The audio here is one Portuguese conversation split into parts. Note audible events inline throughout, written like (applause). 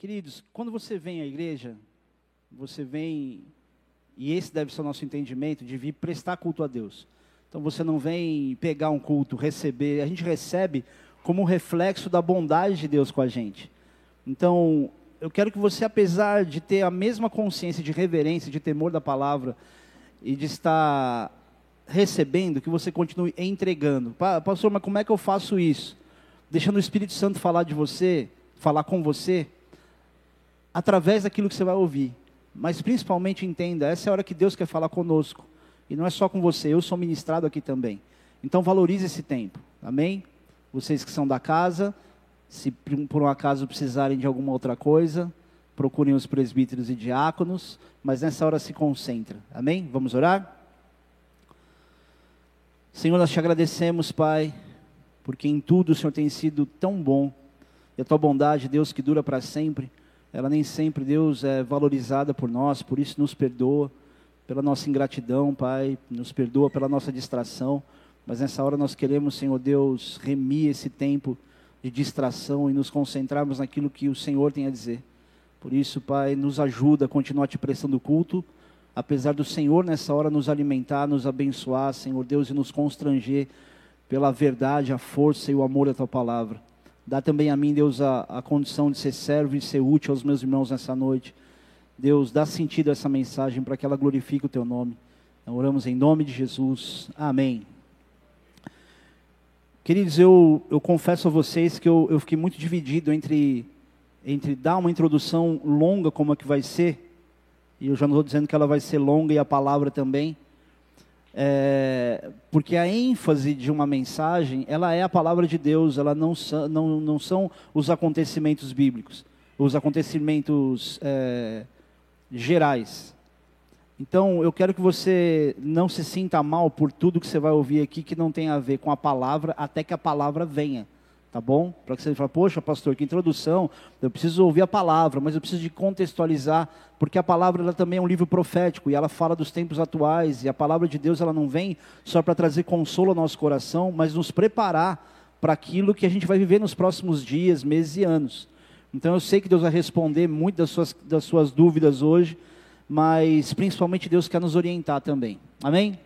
Queridos, quando você vem à igreja, você vem, e esse deve ser o nosso entendimento, de vir prestar culto a Deus. Então você não vem pegar um culto, receber, a gente recebe como um reflexo da bondade de Deus com a gente. Então, eu quero que você, apesar de ter a mesma consciência de reverência, de temor da palavra, e de estar recebendo, que você continue entregando. Pastor, mas como é que eu faço isso? Deixando o Espírito Santo falar de você, falar com você, através daquilo que você vai ouvir. Mas principalmente entenda, essa é a hora que Deus quer falar conosco. E não é só com você, eu sou ministrado aqui também. Então valorize esse tempo. Amém? Vocês que são da casa, se por um acaso precisarem de alguma outra coisa, procurem os presbíteros e diáconos, mas nessa hora se concentra. Amém? Vamos orar? Senhor, nós te agradecemos, Pai, porque em tudo o Senhor tem sido tão bom. E a tua bondade, Deus, que dura para sempre ela nem sempre, Deus, é valorizada por nós, por isso nos perdoa pela nossa ingratidão, Pai, nos perdoa pela nossa distração, mas nessa hora nós queremos, Senhor Deus, remir esse tempo de distração e nos concentrarmos naquilo que o Senhor tem a dizer. Por isso, Pai, nos ajuda a continuar te prestando culto, apesar do Senhor nessa hora nos alimentar, nos abençoar, Senhor Deus, e nos constranger pela verdade, a força e o amor da tua palavra. Dá também a mim, Deus, a, a condição de ser servo e ser útil aos meus irmãos nessa noite. Deus, dá sentido a essa mensagem para que ela glorifique o teu nome. Então, oramos em nome de Jesus. Amém. Queridos, eu, eu confesso a vocês que eu, eu fiquei muito dividido entre, entre dar uma introdução longa, como é que vai ser, e eu já não estou dizendo que ela vai ser longa e a palavra também, é, porque a ênfase de uma mensagem, ela é a palavra de Deus, ela não, não, não são os acontecimentos bíblicos, os acontecimentos é, gerais. Então, eu quero que você não se sinta mal por tudo que você vai ouvir aqui que não tem a ver com a palavra, até que a palavra venha tá bom? Para que você fale, poxa, pastor, que introdução, eu preciso ouvir a palavra, mas eu preciso de contextualizar, porque a palavra ela também é um livro profético e ela fala dos tempos atuais, e a palavra de Deus ela não vem só para trazer consolo ao nosso coração, mas nos preparar para aquilo que a gente vai viver nos próximos dias, meses e anos. Então eu sei que Deus vai responder muito das suas, das suas dúvidas hoje, mas principalmente Deus quer nos orientar também. Amém?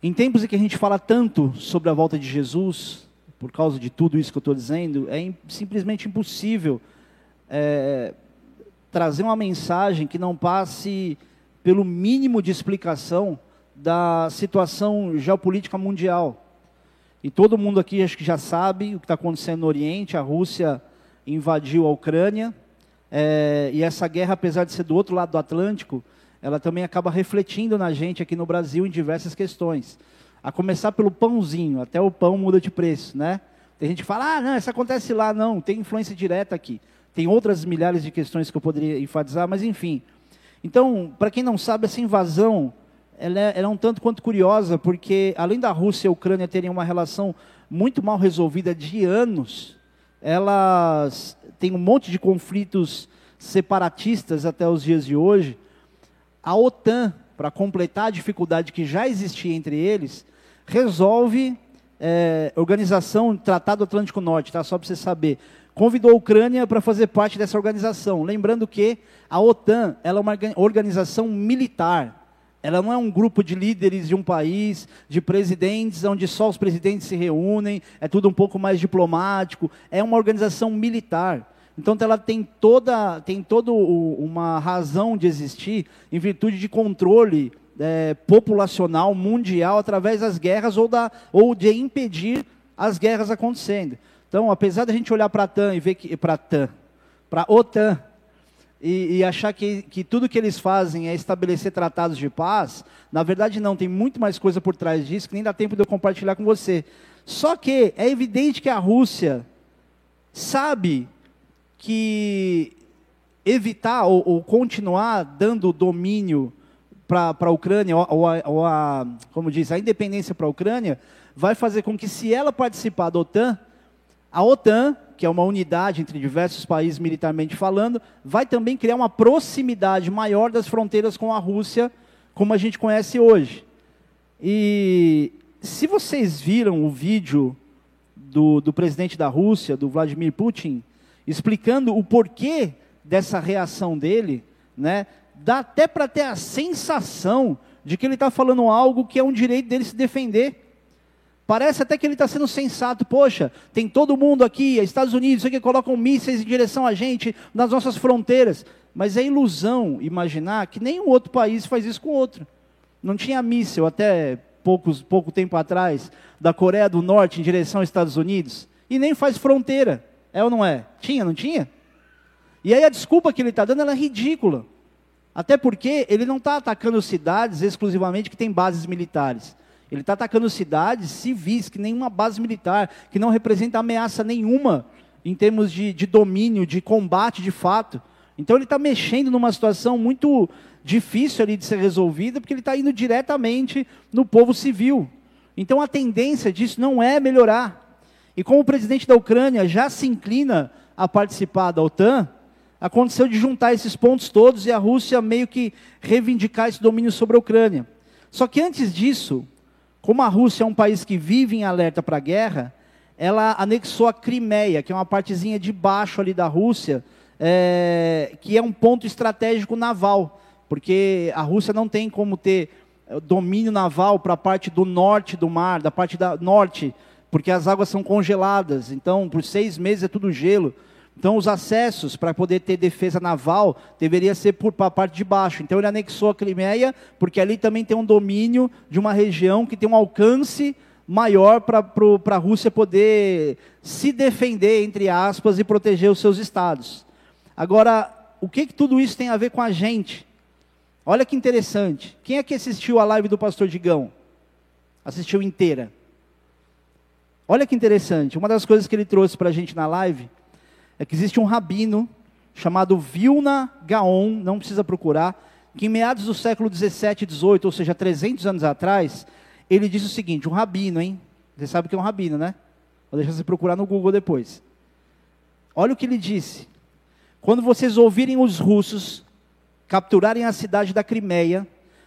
Em tempos em que a gente fala tanto sobre a volta de Jesus, por causa de tudo isso que eu estou dizendo, é simplesmente impossível é, trazer uma mensagem que não passe pelo mínimo de explicação da situação geopolítica mundial. E todo mundo aqui acho que já sabe o que está acontecendo no Oriente, a Rússia invadiu a Ucrânia, é, e essa guerra, apesar de ser do outro lado do Atlântico, ela também acaba refletindo na gente aqui no Brasil em diversas questões. A começar pelo pãozinho, até o pão muda de preço, né? Tem gente que fala, ah, não, isso acontece lá, não, tem influência direta aqui. Tem outras milhares de questões que eu poderia enfatizar, mas enfim. Então, para quem não sabe, essa invasão, ela é, ela é um tanto quanto curiosa, porque além da Rússia e a Ucrânia terem uma relação muito mal resolvida de anos, elas têm um monte de conflitos separatistas até os dias de hoje. A OTAN, para completar a dificuldade que já existia entre eles, resolve, é, organização Tratado Atlântico Norte, tá? só para você saber, convidou a Ucrânia para fazer parte dessa organização. Lembrando que a OTAN ela é uma organização militar. Ela não é um grupo de líderes de um país, de presidentes, onde só os presidentes se reúnem, é tudo um pouco mais diplomático. É uma organização militar. Então ela tem toda, tem toda uma razão de existir em virtude de controle é, populacional mundial através das guerras ou, da, ou de impedir as guerras acontecendo. Então, apesar da gente olhar para a e ver que para TAN, para OTAN e, e, achar que, que tudo que eles fazem é estabelecer tratados de paz, na verdade não, tem muito mais coisa por trás disso que nem dá tempo de eu compartilhar com você. Só que é evidente que a Rússia sabe que evitar ou, ou continuar dando domínio para a Ucrânia, ou, a, ou a, como diz, a independência para a Ucrânia, vai fazer com que, se ela participar da OTAN, a OTAN, que é uma unidade entre diversos países militarmente falando, vai também criar uma proximidade maior das fronteiras com a Rússia, como a gente conhece hoje. E se vocês viram o vídeo do, do presidente da Rússia, do Vladimir Putin, explicando o porquê dessa reação dele, né? Dá até para ter a sensação de que ele está falando algo que é um direito dele se defender. Parece até que ele está sendo sensato. Poxa, tem todo mundo aqui, Estados Unidos, que colocam mísseis em direção a gente nas nossas fronteiras. Mas é ilusão imaginar que nenhum outro país faz isso com outro. Não tinha míssil até poucos, pouco tempo atrás da Coreia do Norte em direção aos Estados Unidos. E nem faz fronteira. É ou não é? Tinha, não tinha? E aí a desculpa que ele está dando é ridícula. Até porque ele não está atacando cidades exclusivamente que têm bases militares. Ele está atacando cidades civis, que nenhuma base militar, que não representa ameaça nenhuma em termos de, de domínio, de combate de fato. Então ele está mexendo numa situação muito difícil ali de ser resolvida, porque ele está indo diretamente no povo civil. Então a tendência disso não é melhorar. E como o presidente da Ucrânia já se inclina a participar da OTAN, aconteceu de juntar esses pontos todos e a Rússia meio que reivindicar esse domínio sobre a Ucrânia. Só que antes disso, como a Rússia é um país que vive em alerta para a guerra, ela anexou a Crimeia, que é uma partezinha de baixo ali da Rússia, é, que é um ponto estratégico naval, porque a Rússia não tem como ter eh, domínio naval para a parte do norte do mar, da parte da norte, porque as águas são congeladas, então por seis meses é tudo gelo. Então, os acessos para poder ter defesa naval deveria ser por a parte de baixo. Então, ele anexou a Crimeia, porque ali também tem um domínio de uma região que tem um alcance maior para a Rússia poder se defender, entre aspas, e proteger os seus estados. Agora, o que, que tudo isso tem a ver com a gente? Olha que interessante. Quem é que assistiu a live do pastor Digão? Assistiu inteira. Olha que interessante. Uma das coisas que ele trouxe para a gente na live é que existe um rabino chamado Vilna Gaon, não precisa procurar, que em meados do século 17 e 18, ou seja, 300 anos atrás, ele disse o seguinte, um rabino, hein? Você sabe que é um rabino, né? Vou deixar você procurar no Google depois. Olha o que ele disse. Quando vocês ouvirem os russos capturarem a cidade da Crimeia,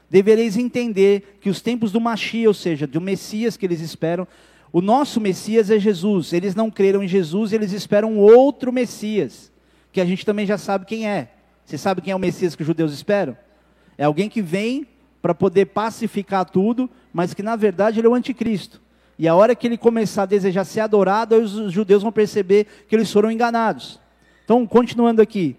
devereis entender que os tempos do Machia, ou seja, do Messias que eles esperam, o nosso Messias é Jesus. Eles não creram em Jesus eles esperam outro Messias, que a gente também já sabe quem é. Você sabe quem é o Messias que os judeus esperam? É alguém que vem para poder pacificar tudo, mas que na verdade ele é o anticristo. E a hora que ele começar a desejar ser adorado, os judeus vão perceber que eles foram enganados. Então, continuando aqui.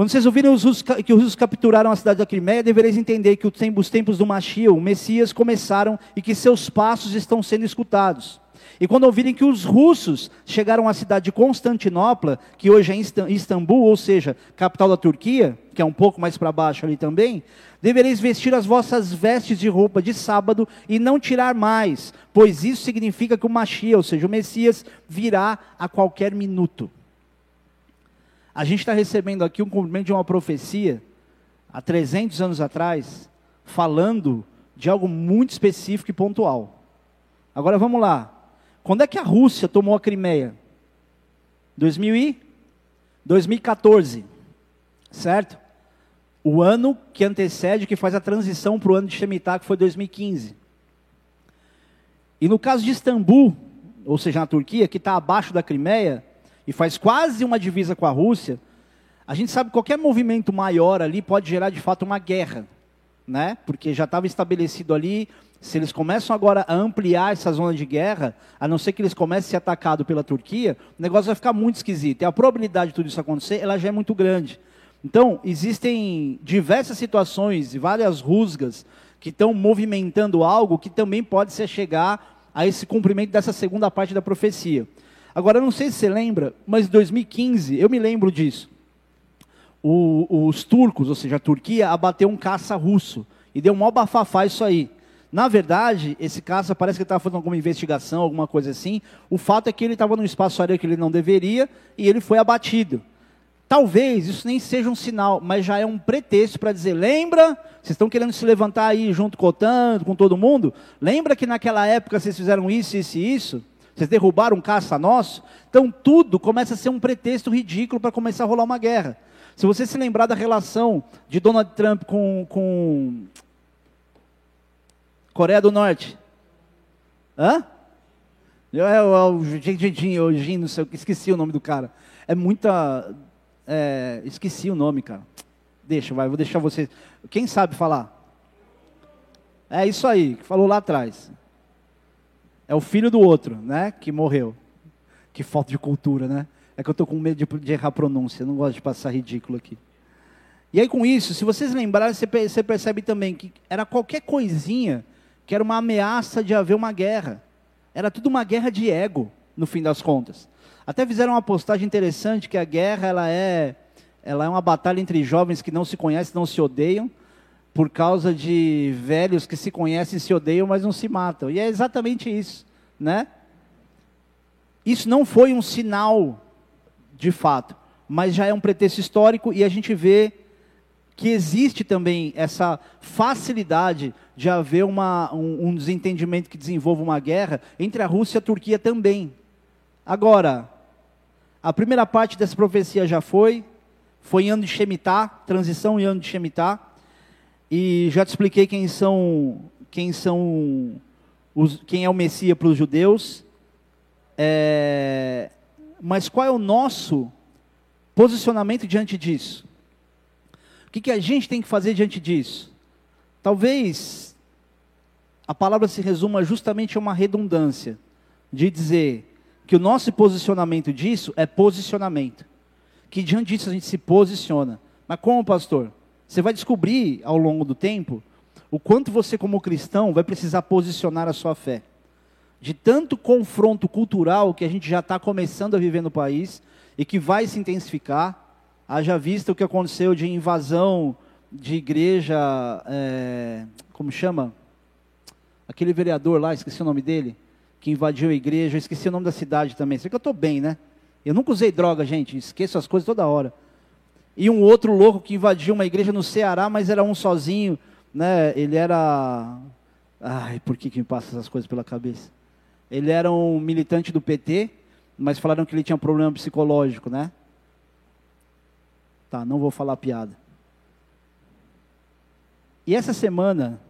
Quando vocês ouvirem os russos, que os russos capturaram a cidade da Crimeia, devereis entender que os tempos do Machia, o Messias, começaram e que seus passos estão sendo escutados. E quando ouvirem que os russos chegaram à cidade de Constantinopla, que hoje é Istambul, ou seja, capital da Turquia, que é um pouco mais para baixo ali também, devereis vestir as vossas vestes de roupa de sábado e não tirar mais, pois isso significa que o Machia, ou seja, o Messias, virá a qualquer minuto. A gente está recebendo aqui um cumprimento de uma profecia, há 300 anos atrás, falando de algo muito específico e pontual. Agora vamos lá. Quando é que a Rússia tomou a Crimeia? 2000 e 2014, certo? O ano que antecede, que faz a transição para o ano de Shemitah, que foi 2015. E no caso de Istambul, ou seja, na Turquia, que está abaixo da Crimeia, e faz quase uma divisa com a Rússia, a gente sabe que qualquer movimento maior ali pode gerar de fato uma guerra, né? Porque já estava estabelecido ali, se eles começam agora a ampliar essa zona de guerra, a não ser que eles comecem a ser atacados pela Turquia, o negócio vai ficar muito esquisito. E a probabilidade de tudo isso acontecer, ela já é muito grande. Então, existem diversas situações e várias rusgas que estão movimentando algo que também pode ser chegar a esse cumprimento dessa segunda parte da profecia. Agora, eu não sei se você lembra, mas em 2015, eu me lembro disso. O, os turcos, ou seja, a Turquia, abateu um caça russo. E deu um maior bafafá isso aí. Na verdade, esse caça parece que estava fazendo alguma investigação, alguma coisa assim. O fato é que ele estava num espaço aéreo que ele não deveria e ele foi abatido. Talvez isso nem seja um sinal, mas já é um pretexto para dizer: lembra, vocês estão querendo se levantar aí junto com o OTAN, com todo mundo? Lembra que naquela época vocês fizeram isso, isso e isso? Vocês derrubaram um caça nosso? Então tudo começa a ser um pretexto ridículo para começar a rolar uma guerra. Se você se lembrar da relação de Donald Trump com, com Coreia do Norte. Hã? É, é, o Jin, não sei, esqueci o nome do cara. É muita. É, esqueci o nome, cara. Deixa, vai, vou deixar você. Quem sabe falar? É isso aí, que falou lá atrás. É o filho do outro, né? Que morreu. Que falta de cultura, né? É que eu estou com medo de, de errar a pronúncia, não gosto de passar ridículo aqui. E aí com isso, se vocês lembrarem, você percebe também que era qualquer coisinha que era uma ameaça de haver uma guerra. Era tudo uma guerra de ego, no fim das contas. Até fizeram uma postagem interessante que a guerra ela é, ela é uma batalha entre jovens que não se conhecem, não se odeiam, por causa de velhos que se conhecem e se odeiam, mas não se matam. E é exatamente isso, né? Isso não foi um sinal de fato, mas já é um pretexto histórico e a gente vê que existe também essa facilidade de haver uma, um, um, desentendimento que desenvolva uma guerra entre a Rússia e a Turquia também. Agora, a primeira parte dessa profecia já foi, foi em ano de Shemitah, transição em ano de Shemitah, e já te expliquei quem são, quem são os, quem é o Messias para os judeus. É, mas qual é o nosso posicionamento diante disso? O que, que a gente tem que fazer diante disso? Talvez a palavra se resuma justamente a uma redundância de dizer que o nosso posicionamento disso é posicionamento. Que diante disso a gente se posiciona. Mas como, pastor? Você vai descobrir ao longo do tempo o quanto você, como cristão, vai precisar posicionar a sua fé. De tanto confronto cultural que a gente já está começando a viver no país e que vai se intensificar, Haja vista o que aconteceu de invasão de igreja, é, como chama? Aquele vereador lá, esqueci o nome dele, que invadiu a igreja, esqueci o nome da cidade também. Sei que eu estou bem, né? Eu nunca usei droga, gente, esqueço as coisas toda hora. E um outro louco que invadiu uma igreja no Ceará, mas era um sozinho, né? Ele era. Ai, por que, que me passa essas coisas pela cabeça? Ele era um militante do PT, mas falaram que ele tinha um problema psicológico, né? Tá, não vou falar piada. E essa semana,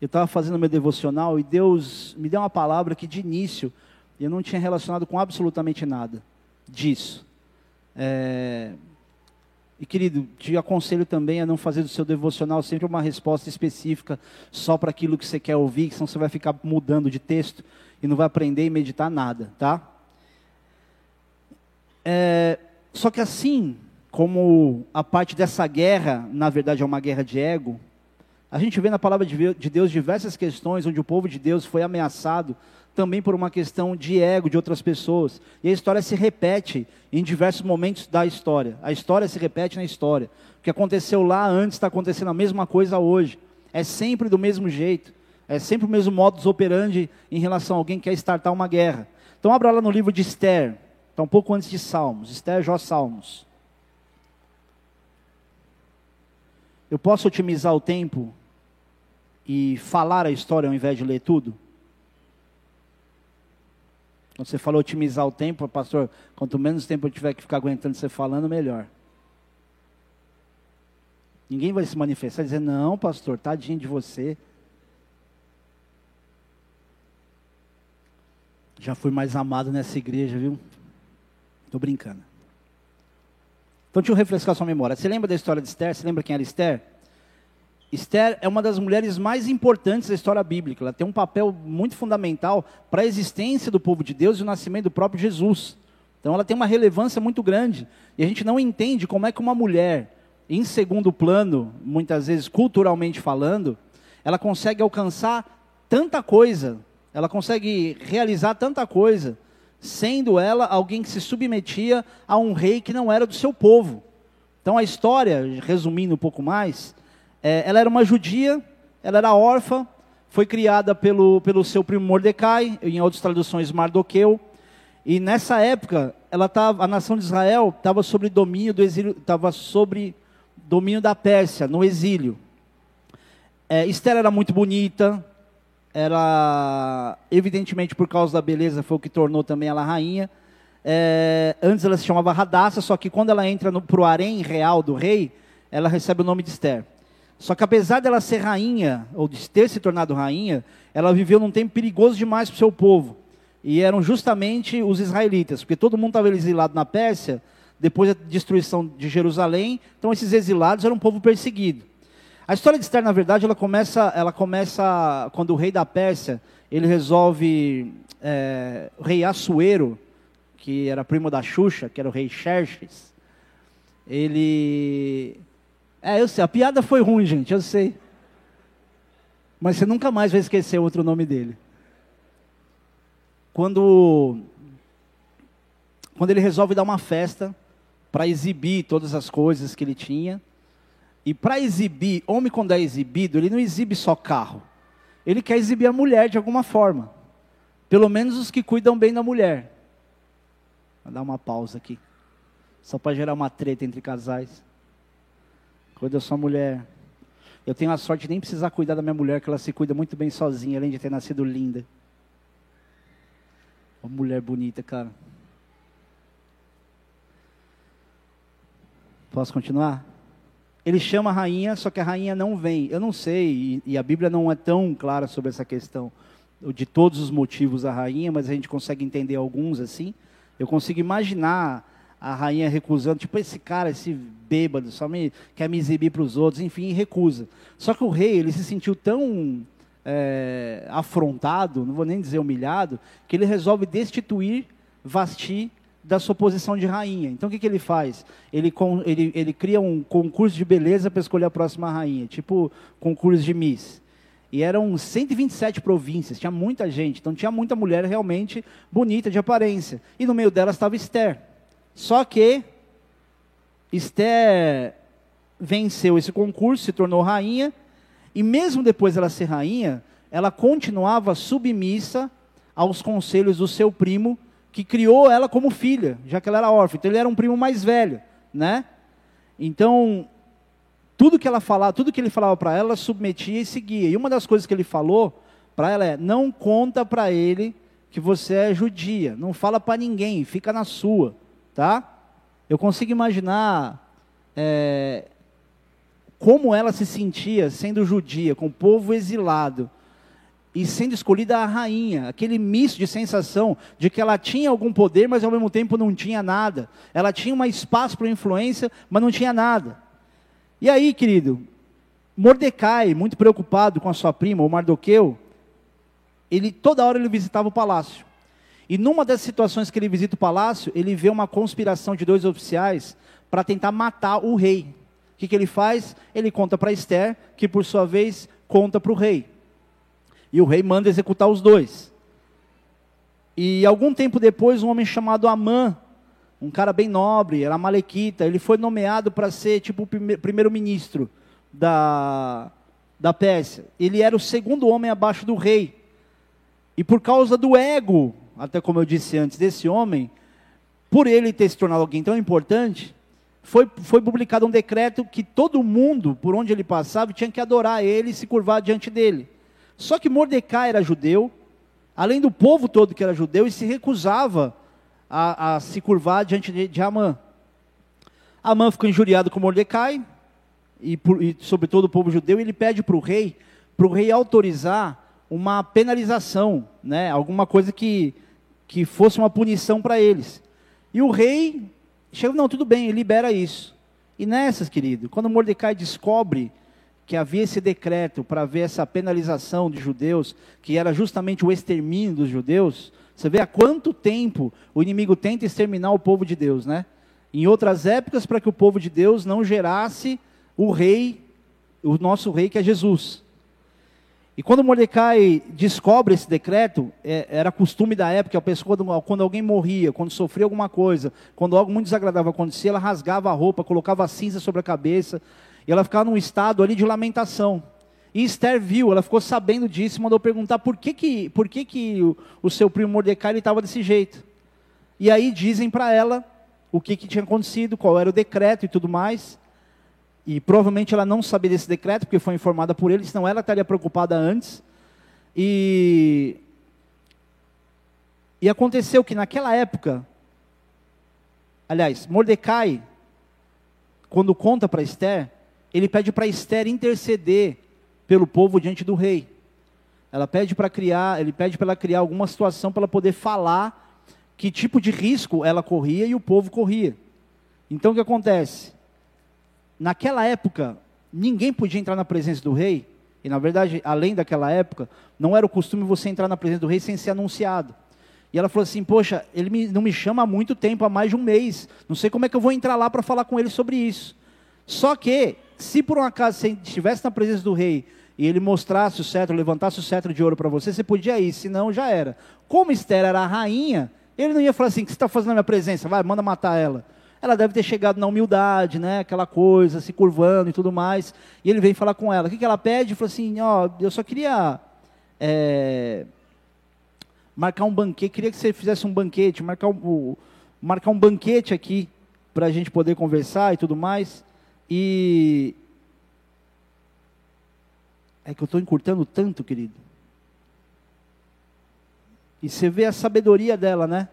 eu estava fazendo meu devocional e Deus me deu uma palavra que de início eu não tinha relacionado com absolutamente nada disso. É... E querido, te aconselho também a não fazer do seu devocional sempre uma resposta específica só para aquilo que você quer ouvir, senão você vai ficar mudando de texto e não vai aprender e meditar nada, tá? É... Só que assim, como a parte dessa guerra, na verdade, é uma guerra de ego, a gente vê na palavra de Deus diversas questões onde o povo de Deus foi ameaçado também por uma questão de ego de outras pessoas. E a história se repete em diversos momentos da história. A história se repete na história. O que aconteceu lá antes está acontecendo a mesma coisa hoje. É sempre do mesmo jeito. É sempre o mesmo modus operandi em relação a alguém que quer startar uma guerra. Então abra lá no livro de Esther. Está um pouco antes de Salmos. Esther, Jó, Salmos. Eu posso otimizar o tempo e falar a história ao invés de ler tudo? Quando você falou otimizar o tempo, pastor, quanto menos tempo eu tiver que ficar aguentando você falando, melhor. Ninguém vai se manifestar e dizer, não, pastor, tadinho de você. Já fui mais amado nessa igreja, viu? Estou brincando. Então deixa eu refrescar sua memória. Você lembra da história de Esther? Você lembra quem era Esther? Esther é uma das mulheres mais importantes da história bíblica. Ela tem um papel muito fundamental para a existência do povo de Deus e o nascimento do próprio Jesus. Então ela tem uma relevância muito grande. E a gente não entende como é que uma mulher, em segundo plano, muitas vezes culturalmente falando, ela consegue alcançar tanta coisa, ela consegue realizar tanta coisa, sendo ela alguém que se submetia a um rei que não era do seu povo. Então a história, resumindo um pouco mais, é, ela era uma judia, ela era órfã, foi criada pelo, pelo seu primo Mordecai, em outras traduções Mardoqueu, e nessa época ela tava, a nação de Israel estava sobre domínio do exílio, estava sobre domínio da Pérsia, no exílio. É, Esther era muito bonita, era, evidentemente, por causa da beleza, foi o que tornou também ela rainha. É, antes ela se chamava Radassa, só que quando ela entra para o harém real do rei, ela recebe o nome de Esther. Só que apesar dela ser rainha, ou de ter se tornado rainha, ela viveu num tempo perigoso demais para o seu povo. E eram justamente os israelitas, porque todo mundo estava exilado na Pérsia, depois da destruição de Jerusalém, então esses exilados eram um povo perseguido. A história de Esther, na verdade, ela começa, ela começa quando o rei da Pérsia, ele resolve, é, o rei Assuero, que era primo da Xuxa, que era o rei Xerxes, ele... É, eu sei, a piada foi ruim, gente, eu sei. Mas você nunca mais vai esquecer outro nome dele. Quando, quando ele resolve dar uma festa para exibir todas as coisas que ele tinha, e para exibir, homem quando é exibido, ele não exibe só carro. Ele quer exibir a mulher de alguma forma. Pelo menos os que cuidam bem da mulher. Vou dar uma pausa aqui. Só para gerar uma treta entre casais. Cuida da sua mulher. Eu tenho a sorte de nem precisar cuidar da minha mulher, que ela se cuida muito bem sozinha, além de ter nascido linda. Uma mulher bonita, cara. Posso continuar? Ele chama a rainha, só que a rainha não vem. Eu não sei, e, a Bíblia não é tão clara sobre essa questão de todos os motivos da rainha, mas a gente consegue entender alguns assim. Eu consigo imaginar a rainha recusando, tipo, esse cara, esse bêbado, só me, quer me exibir para os outros, enfim, recusa. Só que o rei, ele se sentiu tão é, afrontado, não vou nem dizer humilhado, que ele resolve destituir Vasti da sua posição de rainha. Então o que, que ele faz? Ele, ele, ele cria um concurso de beleza para escolher a próxima rainha, tipo concurso de Miss. E eram 127 províncias, tinha muita gente, então tinha muita mulher realmente bonita de aparência. E no meio delas estava Esther. Só que Esther venceu esse concurso, se tornou rainha, e mesmo depois dela ser rainha, ela continuava submissa aos conselhos do seu primo, que criou ela como filha, já que ela era órfã. Então ele era um primo mais velho, né? Então, tudo que ela falava, tudo que ele falava para ela, ela submetia e seguia. E uma das coisas que ele falou para ela é: não conta para ele que você é judia, não fala para ninguém, fica na sua, tá? Eu consigo imaginar é, como ela se sentia sendo judia, com o povo exilado, e sendo escolhida a rainha, aquele misto de sensação de que ela tinha algum poder, mas ao mesmo tempo não tinha nada. Ela tinha um espaço para influência, mas não tinha nada. E aí, querido, Mordecai, muito preocupado com a sua prima, o Mardoqueu, ele toda hora ele visitava o palácio. E numa das situações que ele visita o palácio, ele vê uma conspiração de dois oficiais para tentar matar o rei. O que, que ele faz? Ele conta para Esther, que por sua vez conta para o rei. E o rei manda executar os dois. E algum tempo depois, um homem chamado Amã, um cara bem nobre, era malequita, ele foi nomeado para ser tipo o primeiro-ministro da, da Pérsia. Ele era o segundo homem abaixo do rei. E por causa do ego, até como eu disse antes, desse homem, por ele ter se tornado alguém tão importante, foi, foi publicado um decreto que todo mundo, por onde ele passava, tinha que adorar ele e se curvar diante dele. Só que Mordecai era judeu, além do povo todo que era judeu, e se recusava a, a se curvar diante de, de Amã. Amã ficou injuriado com Mordecai, e, por, e sobre todo o povo judeu, e ele pede para o rei, para o rei autorizar uma penalização, né, alguma coisa que, que fosse uma punição para eles. E o rei chega, não, tudo bem, libera isso. E nessas, querido, quando Mordecai descobre que havia esse decreto para ver essa penalização de judeus, que era justamente o extermínio dos judeus, você vê há quanto tempo o inimigo tenta exterminar o povo de Deus, né? Em outras épocas, para que o povo de Deus não gerasse o rei, o nosso rei que é Jesus. E quando Mordecai descobre esse decreto, é, era costume da época, a pessoa, quando alguém morria, quando sofria alguma coisa, quando algo muito desagradável acontecia, ela rasgava a roupa, colocava a cinza sobre a cabeça, e ela ficava num estado ali de lamentação. E Esther viu, ela ficou sabendo disso, mandou perguntar por que, que, por que, que o, o seu primo Mordecai estava desse jeito. E aí dizem para ela o que, que tinha acontecido, qual era o decreto e tudo mais. E provavelmente ela não sabia desse decreto, porque foi informada por ele, senão ela estaria preocupada antes. E, e aconteceu que naquela época, aliás, Mordecai, quando conta para Esther, ele pede para Esther interceder pelo povo diante do rei. Ela pede para criar, ele pede para ela criar alguma situação para ela poder falar que tipo de risco ela corria e o povo corria. Então o que acontece? Naquela época, ninguém podia entrar na presença do rei, e na verdade, além daquela época, não era o costume você entrar na presença do rei sem ser anunciado. E ela falou assim: Poxa, ele me, não me chama há muito tempo, há mais de um mês. Não sei como é que eu vou entrar lá para falar com ele sobre isso. Só que, se por um acaso você estivesse na presença do rei e ele mostrasse o cetro, levantasse o cetro de ouro para você, você podia ir, senão já era. Como Esther era a rainha, ele não ia falar assim: O que você está fazendo na minha presença? Vai, manda matar ela ela deve ter chegado na humildade, né? Aquela coisa, se curvando e tudo mais. E ele vem falar com ela. O que, que ela pede? Falou assim: ó, eu só queria é, marcar um banquete. Queria que você fizesse um banquete, marcar um, marcar um banquete aqui para a gente poder conversar e tudo mais. E é que eu estou encurtando tanto, querido. E você vê a sabedoria dela, né?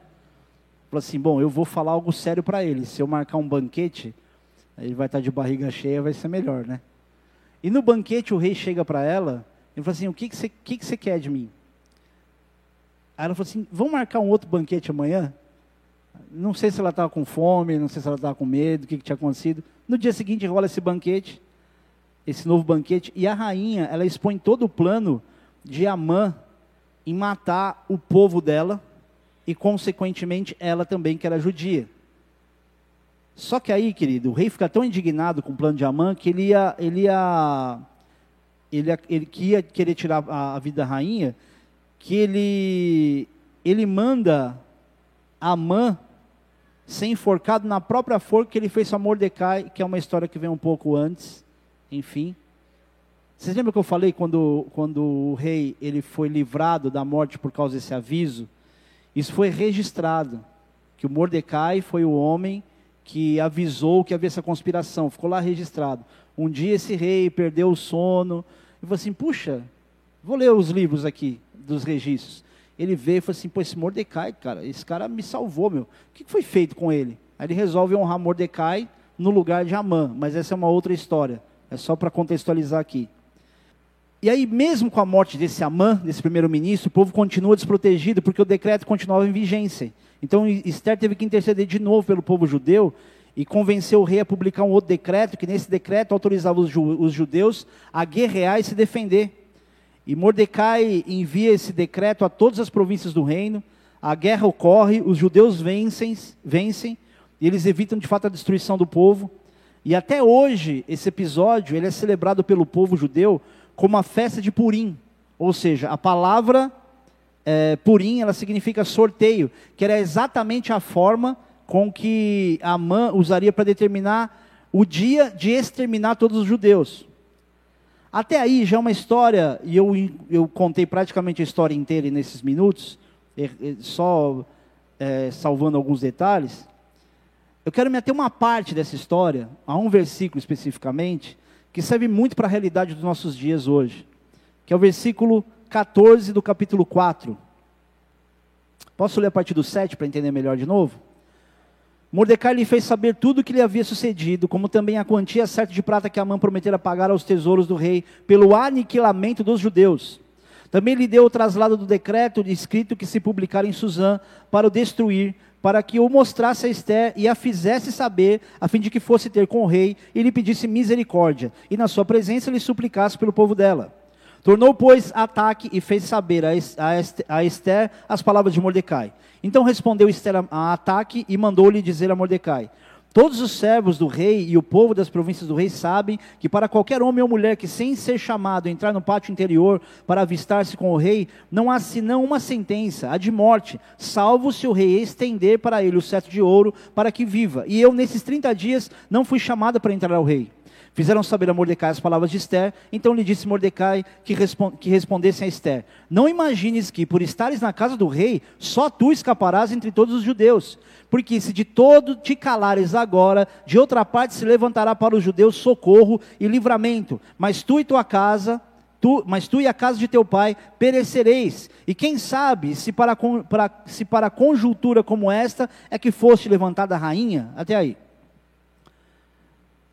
Falou assim: bom, eu vou falar algo sério para ele. Se eu marcar um banquete, ele vai estar de barriga cheia, vai ser melhor, né? E no banquete o rei chega para ela e fala assim: o que, que, você, que, que quer de mim? Aí ela falou assim: vamos marcar um outro banquete amanhã? Não sei se ela estava com fome, não sei se ela estava com medo, o que, que tinha acontecido. No dia seguinte rola esse banquete, esse novo banquete, e a rainha, ela expõe todo o plano de Amã em matar o povo dela e, consequentemente, ela também, que era judia. Só que aí, querido, o rei fica tão indignado com o plano de Amã que ele ia, ele ia, ele, ele que ia querer tirar a, a vida da rainha, que ele, ele manda Amã ser enforcado na própria forca que ele fez a Mordecai, que é uma história que vem um pouco antes, enfim. Vocês lembram que eu falei quando, quando o rei ele foi livrado da morte por causa desse aviso? Isso foi registrado, que o Mordecai foi o homem que avisou que havia essa conspiração, ficou lá registrado. Um dia esse rei perdeu o sono, e falou assim: puxa, vou ler os livros aqui dos registros. Ele veio e falou assim: pô, esse Mordecai, cara, esse cara me salvou, meu. O que foi feito com ele? Aí ele resolve honrar Mordecai no lugar de Amã, mas essa é uma outra história. É só para contextualizar aqui. E aí, mesmo com a morte desse Amã, desse primeiro-ministro, o povo continua desprotegido, porque o decreto continuava em vigência. Então, Esther teve que interceder de novo pelo povo judeu e convencer o rei a publicar um outro decreto, que nesse decreto autorizava os, judeus a guerrear e se defender. E Mordecai envia esse decreto a todas as províncias do reino, a guerra ocorre, os judeus vencem, vencem e eles evitam de fato a destruição do povo. E até hoje, esse episódio ele é celebrado pelo povo judeu como a festa de Purim. Ou seja, a palavra é, Purim, ela significa sorteio, que era exatamente a forma com que Amã usaria para determinar o dia de exterminar todos os judeus. Até aí já é uma história, e eu, eu contei praticamente a história inteira nesses minutos, só é, salvando alguns detalhes. Eu quero me ater uma parte dessa história, a um versículo especificamente, que serve muito para a realidade dos nossos dias hoje, que é o versículo 14 do capítulo 4. Posso ler a partir do 7 para entender melhor de novo? Mordecai lhe fez saber tudo o que lhe havia sucedido, como também a quantia certa de prata que Amã prometera pagar aos tesouros do rei pelo aniquilamento dos judeus. Também lhe deu o traslado do decreto escrito que se publicara em Suzã para o destruir, para que o mostrasse a Esther e a fizesse saber, a fim de que fosse ter com o rei e lhe pedisse misericórdia, e na sua presença lhe suplicasse pelo povo dela. Tornou, pois, ataque e fez saber a Esther as palavras de Mordecai. Então respondeu Esther a ataque e mandou-lhe dizer a Mordecai: Todos os servos do rei e o povo das províncias do rei sabem que para qualquer homem ou mulher que sem ser chamado entrar no pátio interior para avistar-se com o rei, não há senão uma sentença, a de morte, salvo se o rei estender para ele o cetro de ouro para que viva. E eu nesses 30 dias não fui chamada para entrar ao rei. Fizeram saber a Mordecai as palavras de Esther, então lhe disse Mordecai que, respond, que respondessem a Esther: Não imagines que, por estares na casa do rei, só tu escaparás entre todos os judeus. Porque se de todo te calares agora, de outra parte se levantará para os judeus socorro e livramento. Mas tu e tua casa, tu, mas tu e a casa de teu pai perecereis. E quem sabe se para, para, se para conjuntura como esta é que foste levantada a rainha? Até aí.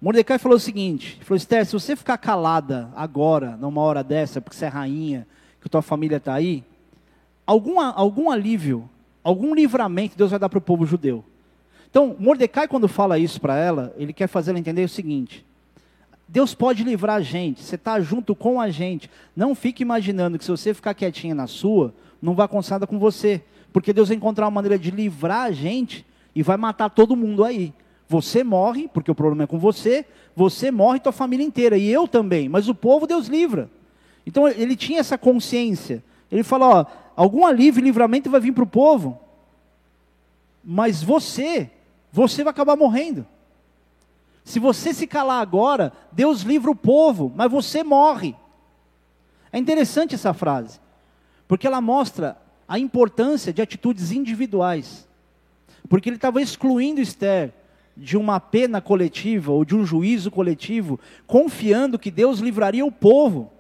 Mordecai falou o seguinte: falou, Esther, se você ficar calada agora, numa hora dessa, porque você é rainha, que tua família está aí, algum, algum alívio, algum livramento Deus vai dar para o povo judeu. Então, Mordecai, quando fala isso para ela, ele quer fazer ela entender o seguinte: Deus pode livrar a gente, você está junto com a gente. Não fique imaginando que se você ficar quietinha na sua, não vai acontecer nada com você. Porque Deus vai encontrar uma maneira de livrar a gente e vai matar todo mundo aí. Você morre, porque o problema é com você, você morre tua família inteira, e eu também, mas o povo Deus livra. Então ele tinha essa consciência. Ele falou: ó, algum alívio e livramento vai vir para o povo, mas você, você vai acabar morrendo. Se você se calar agora, Deus livra o povo, mas você morre. É interessante essa frase, porque ela mostra a importância de atitudes individuais. Porque ele estava excluindo Esther de uma pena coletiva ou de um juízo coletivo, confiando que Deus livraria o povo,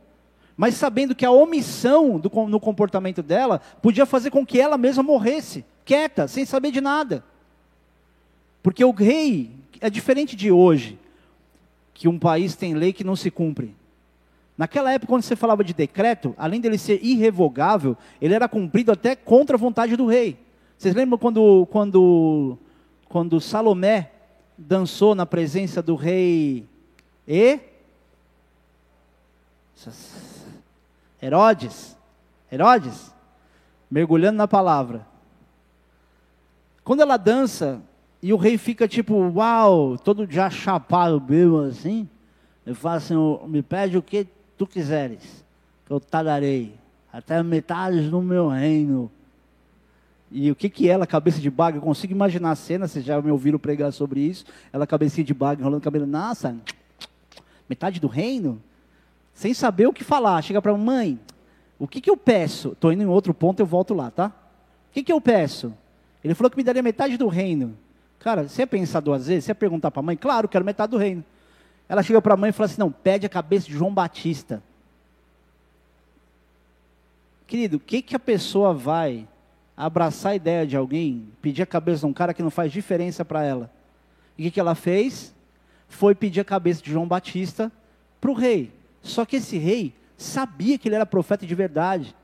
mas sabendo que a omissão do, no comportamento dela podia fazer com que ela mesma morresse, quieta, sem saber de nada. Porque o rei é diferente de hoje, que um país tem lei que não se cumpre. Naquela época, quando você falava de decreto, além dele ser irrevogável, ele era cumprido até contra a vontade do rei. Vocês lembram quando, quando, quando Salomé dançou na presença do rei e Herodes? Herodes? Mergulhando na palavra. Quando ela dança e o rei fica tipo, uau, todo já chapado mesmo assim, ele fala assim, me pede o que tu quiseres, que eu te darei, até metade do meu reino. E o que que ela, cabeça de baga, eu consigo imaginar a cena, vocês já me ouviram pregar sobre isso, ela cabecinha de baga, enrolando o cabelo, nossa, metade do reino? Sem saber o que falar, chega para a mãe, o que que eu peço? Estou indo em outro ponto, eu volto lá, tá? O que que eu peço? Ele falou que me daria metade do reino. Cara, você ia pensar duas vezes? Você ia perguntar para a mãe? Claro, quero metade do reino. Ela chega para a mãe e fala assim: não, pede a cabeça de João Batista. Querido, o que, que a pessoa vai abraçar a ideia de alguém, pedir a cabeça de um cara que não faz diferença para ela? E o que, que ela fez? Foi pedir a cabeça de João Batista para o rei. Só que esse rei sabia que ele era profeta de verdade.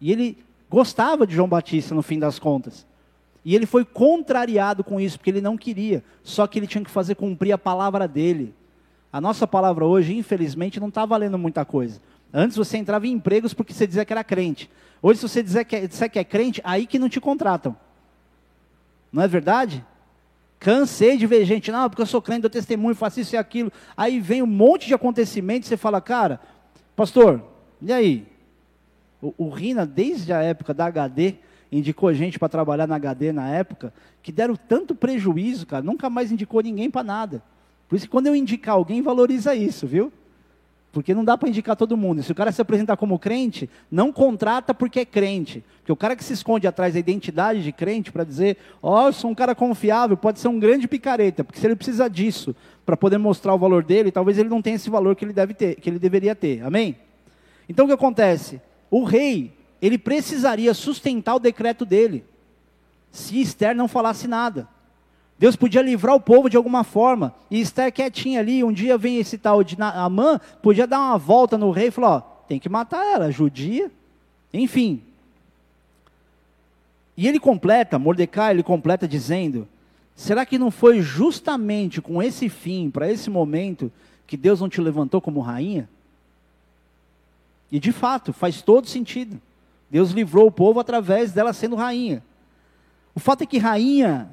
E ele gostava de João Batista, no fim das contas. E ele foi contrariado com isso, porque ele não queria. Só que ele tinha que fazer cumprir a palavra dele. A nossa palavra hoje, infelizmente, não está valendo muita coisa. Antes você entrava em empregos porque você dizia que era crente. Hoje, se você disser que, é, disser que é crente, aí que não te contratam. Não é verdade? Cansei de ver gente, não, porque eu sou crente, dou testemunho, faço isso e aquilo. Aí vem um monte de acontecimentos, você fala, cara, pastor, e aí? O, o Rina, desde a época da HD, indicou gente para trabalhar na HD na época, que deram tanto prejuízo, cara, nunca mais indicou ninguém para nada. Por isso que quando eu indicar alguém, valoriza isso, viu? Porque não dá para indicar todo mundo. Se o cara se apresentar como crente, não contrata porque é crente. Porque o cara que se esconde atrás da identidade de crente para dizer, ó, oh, eu sou um cara confiável, pode ser um grande picareta, porque se ele precisa disso para poder mostrar o valor dele, talvez ele não tenha esse valor que ele deve ter, que ele deveria ter. Amém? Então o que acontece? O rei, ele precisaria sustentar o decreto dele. Se Esther não falasse nada. Deus podia livrar o povo de alguma forma. E Esther quietinha ali, um dia vem esse tal de Amã, podia dar uma volta no rei e falar, ó, tem que matar ela, judia. Enfim. E ele completa, Mordecai, ele completa dizendo, será que não foi justamente com esse fim, para esse momento, que Deus não te levantou como rainha? E de fato, faz todo sentido. Deus livrou o povo através dela sendo rainha. O fato é que rainha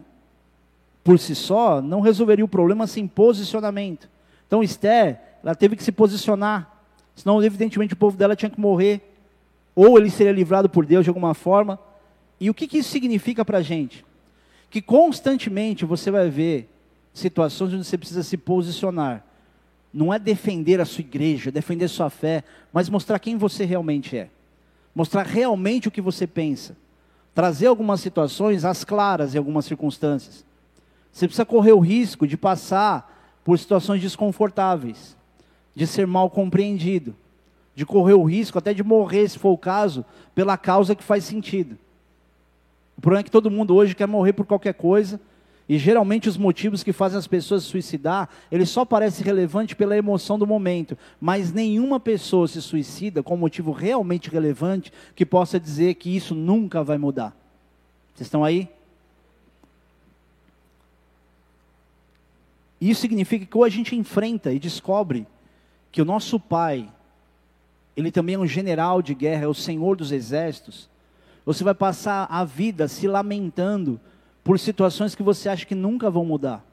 por si só não resolveria o problema sem posicionamento. Então Esther, ela teve que se posicionar, senão evidentemente o povo dela tinha que morrer, ou ele seria livrado por Deus de alguma forma. E o que, que isso significa para a gente? Que constantemente você vai ver situações onde você precisa se posicionar. Não é defender a sua igreja, defender sua fé, mas mostrar quem você realmente é. Mostrar realmente o que você pensa. Trazer algumas situações às claras em algumas circunstâncias. Você precisa correr o risco de passar por situações desconfortáveis, de ser mal compreendido, de correr o risco até de morrer, se for o caso, pela causa que faz sentido. O problema é que todo mundo hoje quer morrer por qualquer coisa, E geralmente os motivos que fazem as pessoas se suicidar, ele só parece relevante pela emoção do momento, mas nenhuma pessoa se suicida com um motivo realmente relevante que possa dizer que isso nunca vai mudar. Vocês estão aí? Isso significa que ou a gente enfrenta e descobre que o nosso pai, ele também é um general de guerra, é o senhor dos exércitos, você vai passar a vida se lamentando por situações que você acha que nunca vão mudar.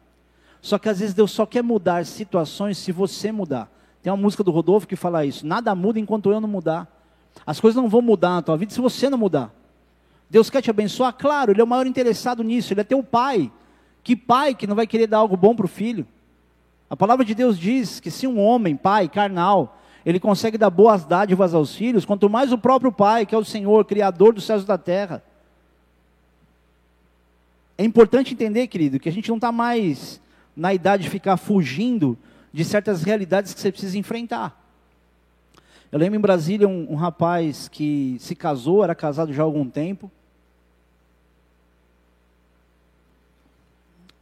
Só que às vezes Deus só quer mudar situações se você mudar. Tem uma música do Rodolfo que fala isso: nada muda enquanto eu não mudar. As coisas não vão mudar na tua vida se você não mudar. Deus quer te abençoar? Claro, Ele é o maior interessado nisso, Ele é teu pai. Que pai que não vai querer dar algo bom para o filho? A palavra de Deus diz que se um homem, pai, carnal, ele consegue dar boas dádivas aos filhos, quanto mais o próprio pai, que é o Senhor, Criador dos céus e da terra. É importante entender, querido, que a gente não está mais na idade de ficar fugindo de certas realidades que você precisa enfrentar. Eu lembro em Brasília um, um rapaz que se casou, era casado já há algum tempo.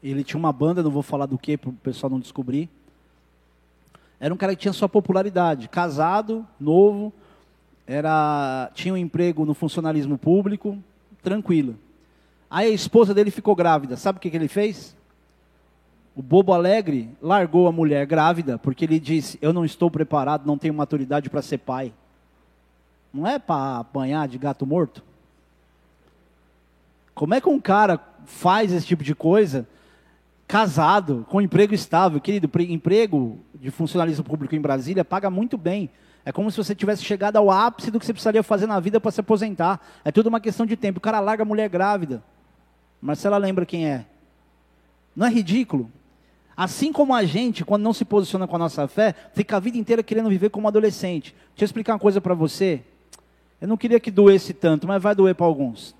Ele tinha uma banda, não vou falar do que para o pessoal não descobrir. Era um cara que tinha sua popularidade, casado, novo, era tinha um emprego no funcionalismo público, tranquilo. Aí a esposa dele ficou grávida. Sabe o que, que ele fez? O bobo alegre largou a mulher grávida, porque ele disse: Eu não estou preparado, não tenho maturidade para ser pai. Não é para apanhar de gato morto? Como é que um cara faz esse tipo de coisa, casado, com emprego estável? Querido, emprego de funcionalismo público em Brasília paga muito bem. É como se você tivesse chegado ao ápice do que você precisaria fazer na vida para se aposentar. É tudo uma questão de tempo. O cara larga a mulher grávida. Marcela lembra quem é. Não é ridículo? Assim como a gente, quando não se posiciona com a nossa fé, fica a vida inteira querendo viver como adolescente. Deixa eu explicar uma coisa para você. Eu não queria que doesse tanto, mas vai doer para alguns.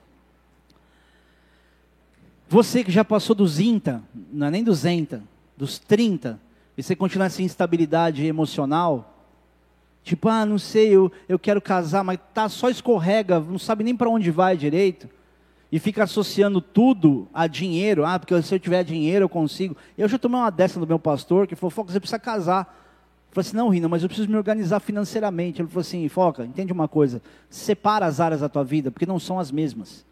Você que já passou dos INTA, não é nem dos ENTA, dos 30, e você continua essa instabilidade emocional, tipo, ah, não sei, eu, eu quero casar, mas tá só escorrega, não sabe nem para onde vai direito e fica associando tudo a dinheiro. Ah, porque se eu tiver dinheiro eu consigo. Eu já tomei uma dessa do meu pastor que falou: Foca, você precisa casar. Eu falei assim: Não, Rina, mas eu preciso me organizar financeiramente. Ele falou assim: Foca, entende uma coisa. Separa as áreas da tua vida, porque não são as mesmas.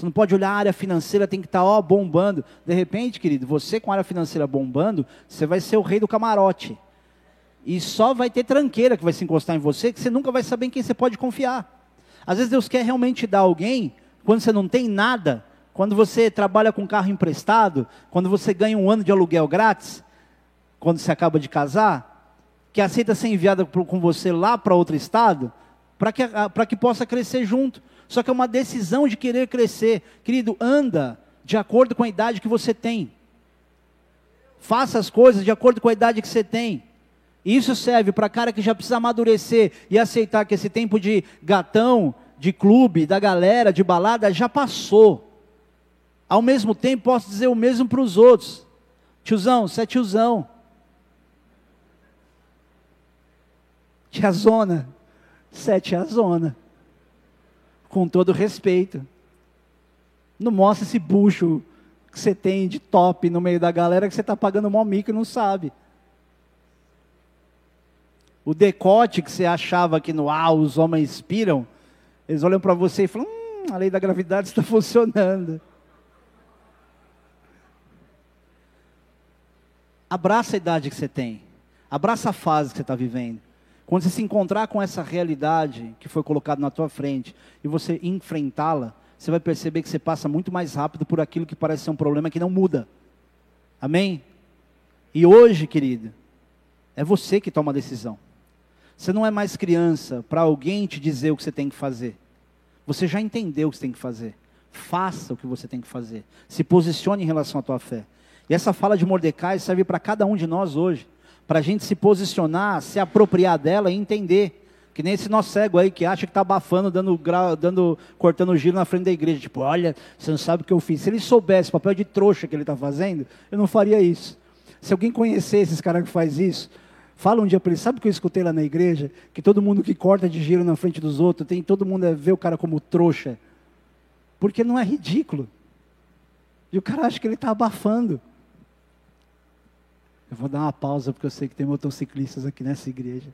Você não pode olhar a área financeira, tem que estar tá, ó, bombando. De repente, querido, você com a área financeira bombando, você vai ser o rei do camarote. E só vai ter tranqueira que vai se encostar em você, que você nunca vai saber em quem você pode confiar. Às vezes Deus quer realmente dar alguém quando você não tem nada, quando você trabalha com carro emprestado, quando você ganha um ano de aluguel grátis, quando você acaba de casar, que aceita ser enviada com você lá para outro estado, para que, que possa crescer junto. Só que é uma decisão de querer crescer. Querido, anda de acordo com a idade que você tem. Faça as coisas de acordo com a idade que você tem. Isso serve para cara que já precisa amadurecer e aceitar que esse tempo de gatão, de clube, da galera, de balada, já passou. Ao mesmo tempo, posso dizer o mesmo para os outros. Tiozão, você é tiozão. Tiazona, você é tiazona. Com todo respeito. Não mostra esse bucho que você tem de top no meio da galera que você está pagando mó mico e não sabe. O decote que você achava que no ah, os homens inspiram, eles olham para você e falam: hum, a lei da gravidade está (laughs) funcionando. Abraça a idade que você tem. Abraça a fase que você está vivendo. Quando você se encontrar com essa realidade que foi colocada na tua frente e você enfrentá-la, você vai perceber que você passa muito mais rápido por aquilo que parece ser um problema que não muda. Amém? E hoje, querido, é você que toma a decisão. Você não é mais criança para alguém te dizer o que você tem que fazer. Você já entendeu o que você tem que fazer. Faça o que você tem que fazer. Se posicione em relação à tua fé. E essa fala de Mordecai serve para cada um de nós hoje. Para a gente se posicionar, se apropriar dela e entender. Que nem esse nosso cego aí que acha que está abafando, dando, grau, dando, cortando giro na frente da igreja. Tipo, olha, você não sabe o que eu fiz. Se ele soubesse o papel de trouxa que ele está fazendo, eu não faria isso. Se alguém conhecesse esse cara que faz isso, Fala um dia para ele, sabe o que eu escutei lá na igreja? Que todo mundo que corta de giro na frente dos outros, tem todo mundo a ver o cara como trouxa. Porque não é ridículo. E o cara acha que ele está abafando. Eu vou dar uma pausa porque eu sei que tem motociclistas aqui nessa igreja.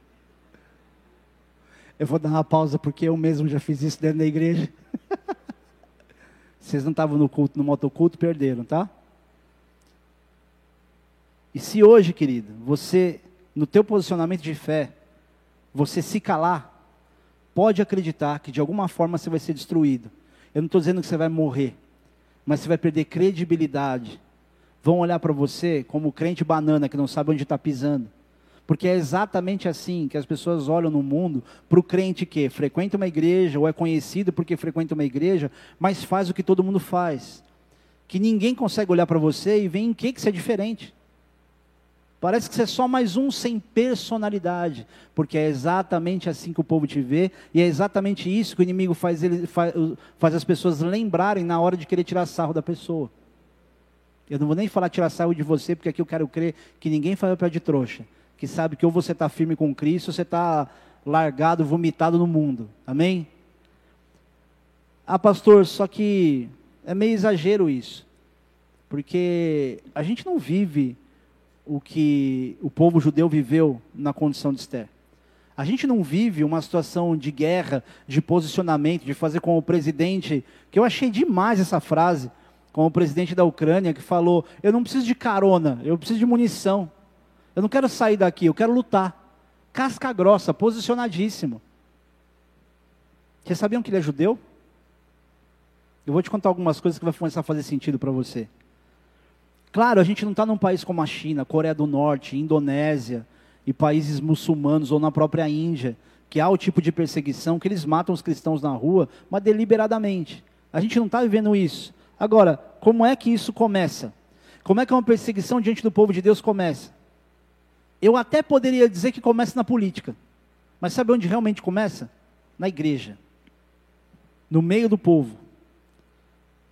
Eu vou dar uma pausa porque eu mesmo já fiz isso dentro da igreja. (laughs) Vocês não estavam no culto, no motoculto, perderam, tá? E se hoje, querido, você, no teu posicionamento de fé, você se calar, pode acreditar que de alguma forma você vai ser destruído. Eu não estou dizendo que você vai morrer, mas você vai perder credibilidade. Vão olhar para você como crente banana que não sabe onde está pisando. Porque é exatamente assim que as pessoas olham no mundo para o crente que frequenta uma igreja ou é conhecido porque frequenta uma igreja, mas faz o que todo mundo faz. Que ninguém consegue olhar para você e ver em que, que você é diferente. Parece que você é só mais um sem personalidade, porque é exatamente assim que o povo te vê, e é exatamente isso que o inimigo faz, ele, faz, faz as pessoas lembrarem na hora de querer tirar sarro da pessoa. Eu não vou nem falar tirar sarro de você, porque aqui eu quero crer que ninguém faz pé de trouxa que sabe que ou você está firme com Cristo, ou você está largado, vomitado no mundo. Amém? Ah, pastor, só que é meio exagero isso. Porque a gente não vive o que o povo judeu viveu na condição de Esther. A gente não vive uma situação de guerra, de posicionamento, de fazer com o presidente, que eu achei demais essa frase, com o presidente da Ucrânia, que falou: Eu não preciso de carona, eu preciso de munição. Eu não quero sair daqui, eu quero lutar. Casca grossa, posicionadíssimo. Vocês sabiam que ele é judeu? Eu vou te contar algumas coisas que vai começar a fazer sentido para você. Claro, a gente não está num país como a China, Coreia do Norte, Indonésia e países muçulmanos ou na própria Índia, que há o tipo de perseguição que eles matam os cristãos na rua, mas deliberadamente. A gente não está vivendo isso. Agora, como é que isso começa? Como é que uma perseguição diante do povo de Deus começa? Eu até poderia dizer que começa na política. Mas sabe onde realmente começa? Na igreja. No meio do povo.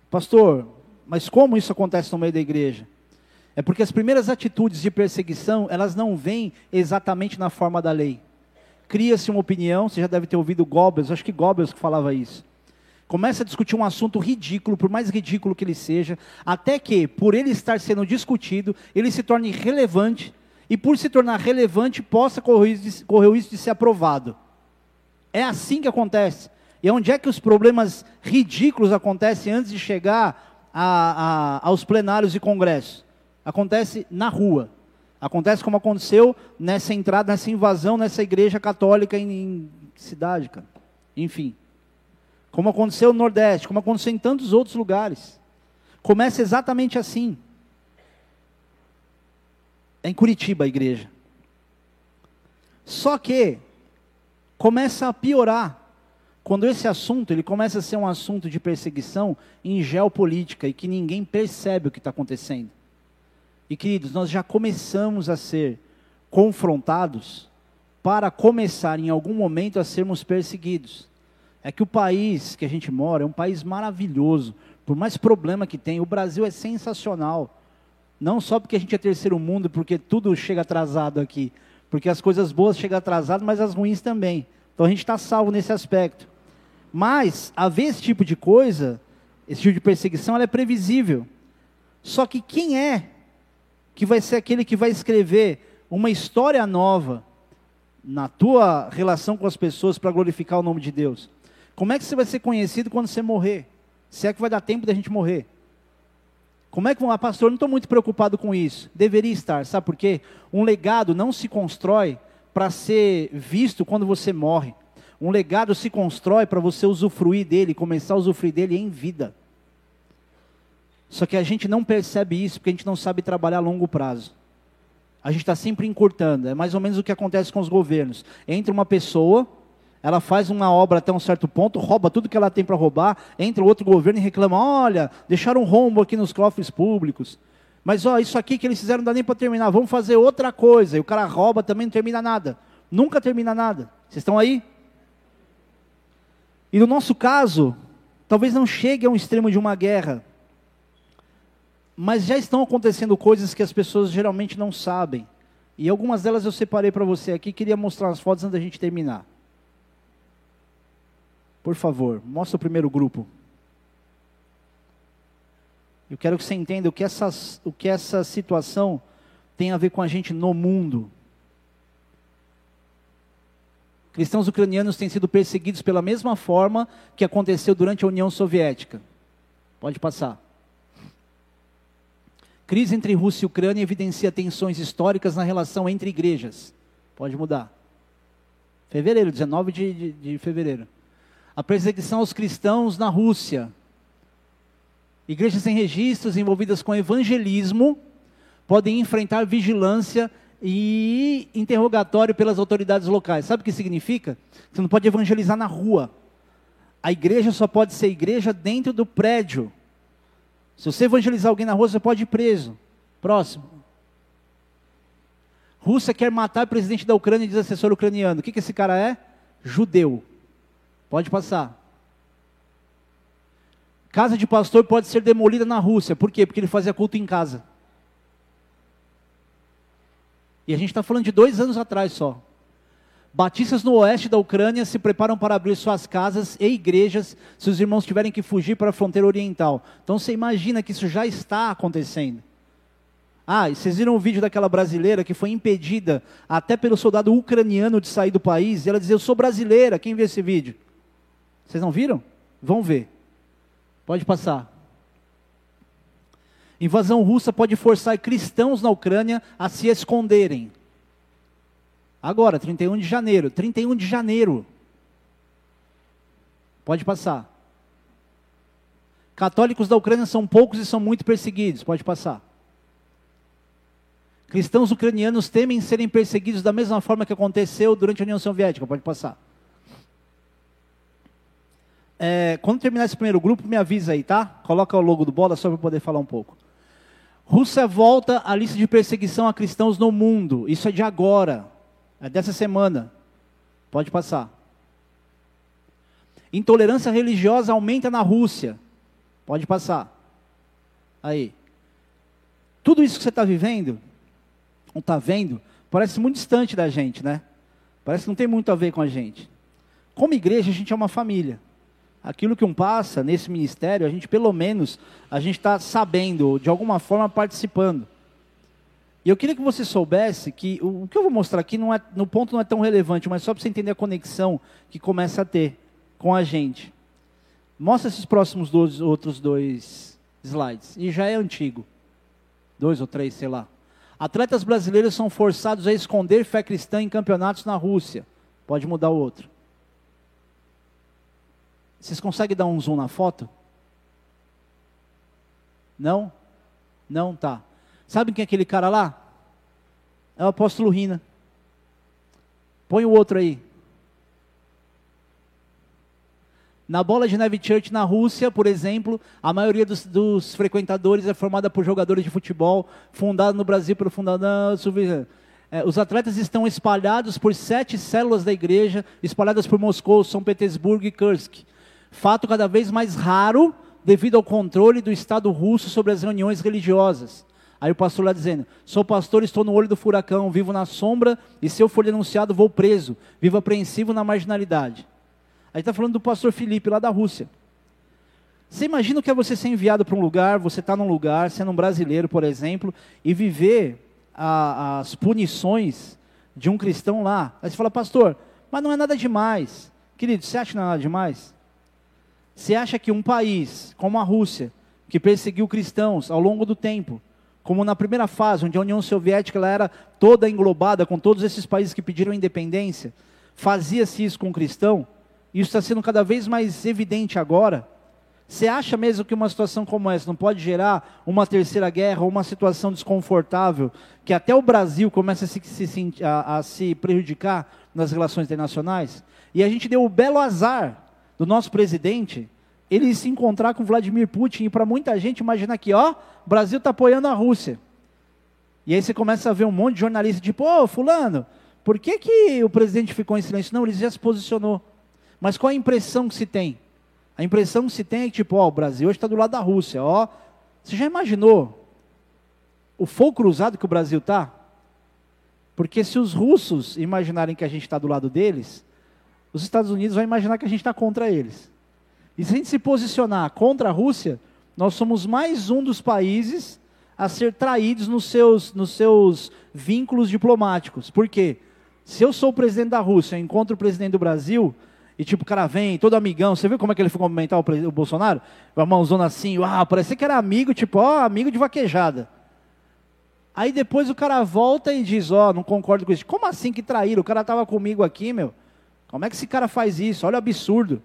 Pastor, mas como isso acontece no meio da igreja? É porque as primeiras atitudes de perseguição, elas não vêm exatamente na forma da lei. Cria-se uma opinião, você já deve ter ouvido Goebbels, acho que Goebbels que falava isso. Começa a discutir um assunto ridículo, por mais ridículo que ele seja, até que, por ele estar sendo discutido, ele se torne relevante e por se tornar relevante possa correr, o risco de ser aprovado. É assim que acontece. E onde é que os problemas ridículos acontecem antes de chegar a, a, aos plenários e congressos? Acontece na rua. Acontece como aconteceu nessa entrada, nessa invasão nessa igreja católica em, em cidade, cara. Enfim. Como aconteceu no Nordeste, como aconteceu em tantos outros lugares. Começa exatamente assim. É em Curitiba a igreja. Só que começa a piorar quando esse assunto ele começa a ser um assunto de perseguição em geopolítica e que ninguém percebe o que está acontecendo. E queridos, nós já começamos a ser confrontados para começar em algum momento a sermos perseguidos. É que o país que a gente mora é um país maravilhoso, por mais problema que tem, o Brasil é sensacional. Não só porque a gente é terceiro mundo, porque tudo chega atrasado aqui. Porque as coisas boas chegam atrasadas, mas as ruins também. Então a gente está salvo nesse aspecto. Mas, haver esse tipo de coisa, esse tipo de perseguição, ela é previsível. Só que quem é que vai ser aquele que vai escrever uma história nova na tua relação com as pessoas para glorificar o nome de Deus? Como é que você vai ser conhecido quando você morrer? Se é que vai dar tempo da gente morrer? Como é que, ah, pastor, não estou muito preocupado com isso. Deveria estar, sabe por quê? Um legado não se constrói para ser visto quando você morre. Um legado se constrói para você usufruir dele, começar a usufruir dele em vida. Só que a gente não percebe isso porque a gente não sabe trabalhar a longo prazo. A gente está sempre encurtando. É mais ou menos o que acontece com os governos. Entra uma pessoa, ela faz uma obra até um certo ponto, rouba tudo que ela tem para roubar, entra outro governo e reclama: olha, deixaram um rombo aqui nos cofres públicos. Mas ó, isso aqui que eles fizeram não dá nem para terminar, vamos fazer outra coisa. E o cara rouba também não termina nada. Nunca termina nada. Vocês estão aí? E no nosso caso, talvez não chegue a um extremo de uma guerra, mas já estão acontecendo coisas que as pessoas geralmente não sabem. E algumas delas eu separei para você aqui, queria mostrar as fotos antes da gente terminar. Por favor, mostra o primeiro grupo. Eu quero que você entenda o que, essa, o que essa situação tem a ver com a gente no mundo. Cristãos ucranianos têm sido perseguidos pela mesma forma que aconteceu durante a União Soviética. Pode passar. Crise entre Rússia e Ucrânia evidencia tensões históricas na relação entre igrejas. Pode mudar. Fevereiro, 19 de, de, de fevereiro. A perseguição aos cristãos na Rússia. Igrejas sem registros envolvidas com evangelismo podem enfrentar vigilância e interrogatório pelas autoridades locais. Sabe o que significa? Você não pode evangelizar na rua. A igreja só pode ser igreja dentro do prédio. Se você evangelizar alguém na rua, você pode ir preso. Próximo. Rússia quer matar o presidente da Ucrânia e diz assessor ucraniano. O que, que esse cara é? Judeu. Pode passar. Casa de pastor pode ser demolida na Rússia. Por quê? Porque ele fazia culto em casa. E a gente está falando de dois anos atrás só. Batistas no oeste da Ucrânia se preparam para abrir suas casas e igrejas se os irmãos tiverem que fugir para a fronteira oriental. Então você imagina que isso já está acontecendo. Ah, e vocês viram o vídeo daquela brasileira que foi impedida até pelo soldado ucraniano de sair do país? E ela dizia: Eu sou brasileira. Quem viu esse vídeo? Vocês não viram? Vão ver. Pode passar. Invasão russa pode forçar cristãos na Ucrânia a se esconderem. Agora, 31 de janeiro. 31 de janeiro. Pode passar. Católicos da Ucrânia são poucos e são muito perseguidos. Pode passar. Cristãos ucranianos temem serem perseguidos da mesma forma que aconteceu durante a União Soviética. Pode passar. É, quando terminar esse primeiro grupo, me avisa aí, tá? Coloca o logo do bola só para poder falar um pouco. Rússia volta à lista de perseguição a cristãos no mundo. Isso é de agora, é dessa semana. Pode passar. Intolerância religiosa aumenta na Rússia. Pode passar. Aí. Tudo isso que você está vivendo, não está vendo, parece muito distante da gente, né? Parece que não tem muito a ver com a gente. Como igreja, a gente é uma família aquilo que um passa nesse ministério, a gente pelo menos, a gente está sabendo, de alguma forma participando. E eu queria que você soubesse que o, que eu vou mostrar aqui não é, no ponto não é tão relevante, mas só para você entender a conexão que começa a ter com a gente. Mostra esses próximos dois, outros dois slides. E já é antigo. Dois ou três, sei lá. Atletas brasileiros são forçados a esconder fé cristã em campeonatos na Rússia. Pode mudar o outro. Vocês conseguem dar um zoom na foto? Não? Não, tá. Sabe quem é aquele cara lá? É o apóstolo Rina. Põe o outro aí. Na Bola de Neve Church na Rússia, por exemplo, a maioria dos, dos frequentadores é formada por jogadores de futebol, fundado no Brasil pelo fundador. É, os atletas estão espalhados por sete células da igreja, espalhadas por Moscou, São Petersburgo e Kursk fato cada vez mais raro devido ao controle do Estado russo sobre as reuniões religiosas. Aí o pastor lá dizendo: Sou pastor, estou no olho do furacão, vivo na sombra, e se eu for denunciado, vou preso, vivo apreensivo na marginalidade. Aí está falando do pastor Felipe, lá da Rússia. Você imagina o que é você ser enviado para um lugar, você está num lugar, sendo um brasileiro, por exemplo, e viver a, as punições de um cristão lá. Aí você fala, pastor, mas não é nada demais. Querido, você acha que não é nada demais? Você acha que um país como a Rússia, que perseguiu cristãos ao longo do tempo, como na primeira fase, onde a União Soviética ela era toda englobada com todos esses países que pediram independência, fazia-se isso com o cristão? Isso está sendo cada vez mais evidente agora. Você acha mesmo que uma situação como essa não pode gerar uma terceira guerra ou uma situação desconfortável que até o Brasil começa a se, a, a se prejudicar nas relações internacionais? E a gente deu o belo azar do nosso presidente, ele se encontrar com Vladimir Putin e para muita gente imaginar que, ó, o Brasil está apoiando a Rússia. E aí você começa a ver um monte de jornalista tipo, ô, fulano, por que, que o presidente ficou em silêncio? Não, ele já se posicionou. Mas qual a impressão que se tem? A impressão que se tem é que, tipo, ó, o Brasil hoje está do lado da Rússia, ó. Você já imaginou o fogo cruzado que o Brasil está? Porque se os russos imaginarem que a gente está do lado deles, os Estados Unidos vão imaginar que a gente está contra eles. E se a gente se posicionar contra a Rússia, Nós somos mais um dos países a ser traídos nos seus, nos seus vínculos diplomáticos. Por quê? Se eu sou o presidente da Rússia, eu encontro o presidente do Brasil, e tipo, o cara vem, todo amigão, você viu como é que ele foi cumprimentar o, o Bolsonaro? Com a mãozona assim, uau, parecia que era amigo, tipo, ó, amigo de vaquejada. Aí depois o cara volta e diz, ó, não concordo com isso. Como assim que traíram? O cara estava comigo aqui, meu. Como é que esse cara faz isso? Olha o absurdo.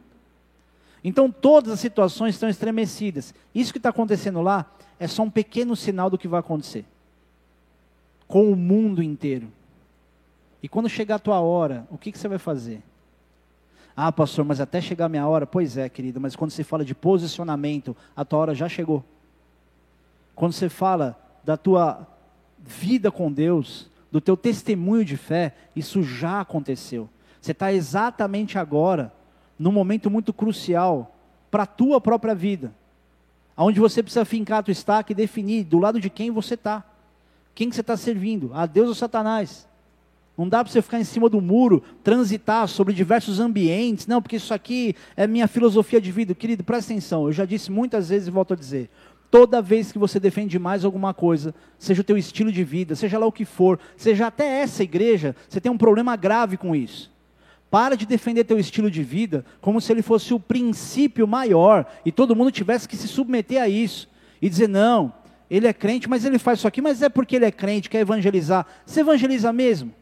Então todas as situações estão estremecidas. Isso que está acontecendo lá é só um pequeno sinal do que vai acontecer. Com o mundo inteiro. E quando chegar a tua hora, o que, que você vai fazer? Ah, pastor, mas até chegar a minha hora, pois é, querido, mas quando se fala de posicionamento, a tua hora já chegou. Quando você fala da tua vida com Deus, do teu testemunho de fé, isso já aconteceu. Você está exatamente agora, num momento muito crucial para a tua própria vida, onde você precisa fincar a tua estaca e definir do lado de quem você está. Quem que você está servindo? A Deus ou Satanás? Não dá para você ficar em cima do muro, transitar sobre diversos ambientes. Não, porque isso aqui é minha filosofia de vida. Querido, presta atenção. Eu já disse muitas vezes e volto a dizer. Toda vez que você defende mais alguma coisa, seja o teu estilo de vida, seja lá o que for, seja até essa igreja, você tem um problema grave com isso. Para de defender teu estilo de vida como se ele fosse o princípio maior e todo mundo tivesse que se submeter a isso e dizer não, ele é crente, mas ele faz isso aqui, mas é porque ele é crente, quer evangelizar. Você evangeliza mesmo?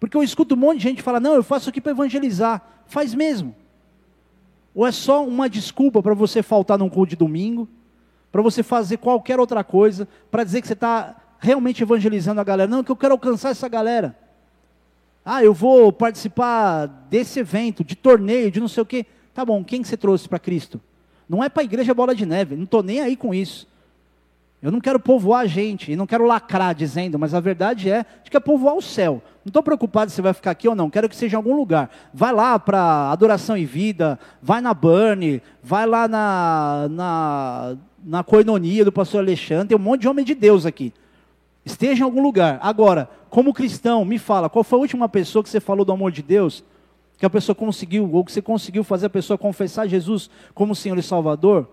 Porque eu escuto um monte de gente falar: "Não, eu faço aqui para evangelizar". Faz mesmo? Ou é só uma desculpa para você faltar num culto de domingo? para você fazer qualquer outra coisa, para dizer que você está realmente evangelizando a galera. Não, que eu quero alcançar essa galera. Ah, eu vou participar desse evento, de torneio, de não sei o quê. Tá bom, quem que você trouxe para Cristo? Não é para a igreja bola de neve, não estou nem aí com isso. Eu não quero povoar a gente, e não quero lacrar dizendo, mas a verdade é que quer povoar o céu. Não estou preocupado se vai ficar aqui ou não, quero que seja em algum lugar. Vai lá para Adoração e Vida, vai na Burn, vai lá na, na na coinonia do pastor Alexandre, tem um monte de homem de Deus aqui. Esteja em algum lugar. Agora, como cristão, me fala, qual foi a última pessoa que você falou do amor de Deus? Que a pessoa conseguiu, ou que você conseguiu fazer a pessoa confessar Jesus como Senhor e Salvador?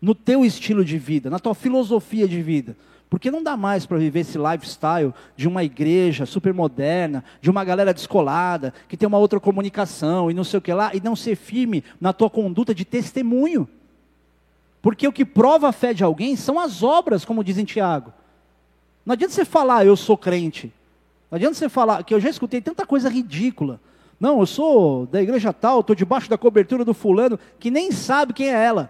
No teu estilo de vida, na tua filosofia de vida. Porque não dá mais para viver esse lifestyle de uma igreja super moderna, de uma galera descolada, que tem uma outra comunicação e não sei o que lá, e não ser firme na tua conduta de testemunho. Porque o que prova a fé de alguém são as obras, como diz em Tiago. Não adianta você falar, eu sou crente. Não adianta você falar, que eu já escutei tanta coisa ridícula. Não, eu sou da igreja tal, estou debaixo da cobertura do fulano, que nem sabe quem é ela.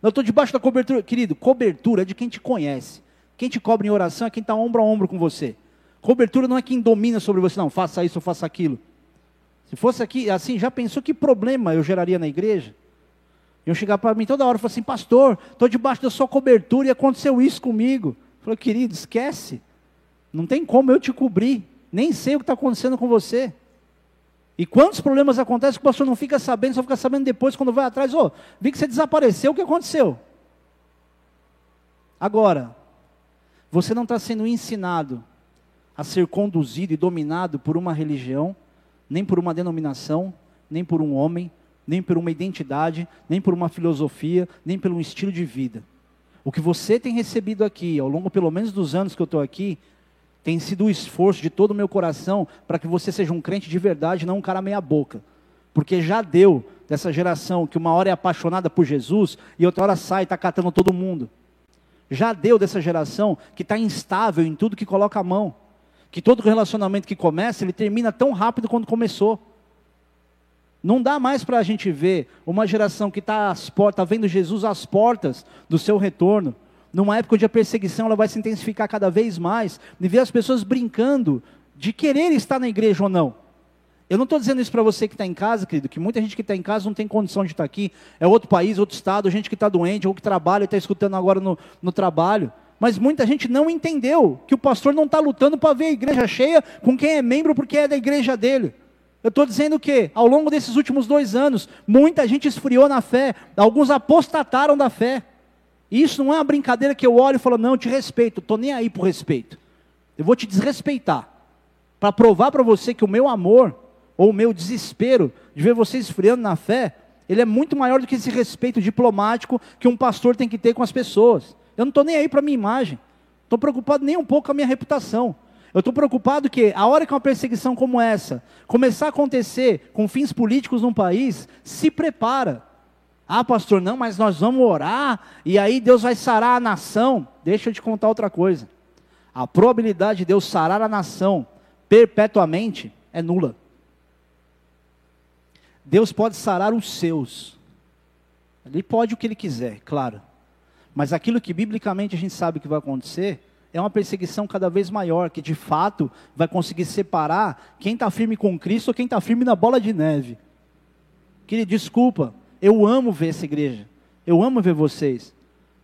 Eu estou debaixo da cobertura. Querido, cobertura é de quem te conhece. Quem te cobre em oração é quem está ombro a ombro com você. Cobertura não é quem domina sobre você, não, faça isso ou faça aquilo. Se fosse aqui, assim, já pensou que problema eu geraria na igreja? Iam chegar para mim toda hora e falar assim, pastor, estou debaixo da sua cobertura e aconteceu isso comigo. Eu falei, querido, esquece. Não tem como eu te cobrir. Nem sei o que está acontecendo com você. E quantos problemas acontecem que o pastor não fica sabendo, só fica sabendo depois quando vai atrás, ô, oh, vi que você desapareceu, o que aconteceu? Agora, você não está sendo ensinado a ser conduzido e dominado por uma religião, nem por uma denominação, nem por um homem, nem por uma identidade, nem por uma filosofia, nem por um estilo de vida. O que você tem recebido aqui, ao longo pelo menos dos anos que eu estou aqui, tem sido o esforço de todo o meu coração para que você seja um crente de verdade, não um cara meia-boca. Porque já deu dessa geração que uma hora é apaixonada por Jesus e outra hora sai e está catando todo mundo. Já deu dessa geração que está instável em tudo que coloca a mão. Que todo relacionamento que começa, ele termina tão rápido quanto começou. Não dá mais para a gente ver uma geração que está às portas, tá vendo Jesus às portas do seu retorno. Numa época onde a perseguição ela vai se intensificar cada vez mais, e ver as pessoas brincando de querer estar na igreja ou não. Eu não estou dizendo isso para você que está em casa, querido, que muita gente que está em casa não tem condição de estar tá aqui. É outro país, outro estado, gente que está doente, ou que trabalha e está escutando agora no, no trabalho. Mas muita gente não entendeu que o pastor não está lutando para ver a igreja cheia com quem é membro porque é da igreja dele. Eu estou dizendo que, ao longo desses últimos dois anos, muita gente esfriou na fé, alguns apostataram da fé. E isso não é uma brincadeira que eu olho e falo, não, eu te respeito, estou nem aí por respeito. Eu vou te desrespeitar, para provar para você que o meu amor, ou o meu desespero de ver você esfriando na fé, ele é muito maior do que esse respeito diplomático que um pastor tem que ter com as pessoas. Eu não estou nem aí para a minha imagem, estou preocupado nem um pouco com a minha reputação. Eu estou preocupado que a hora que uma perseguição como essa começar a acontecer com fins políticos num país, se prepara. Ah, pastor, não, mas nós vamos orar e aí Deus vai sarar a nação. Deixa eu te contar outra coisa. A probabilidade de Deus sarar a nação perpetuamente é nula. Deus pode sarar os seus. Ele pode o que ele quiser, claro. Mas aquilo que biblicamente a gente sabe que vai acontecer é uma perseguição cada vez maior, que de fato vai conseguir separar quem está firme com Cristo ou quem está firme na bola de neve. Querido, desculpa, eu amo ver essa igreja, eu amo ver vocês,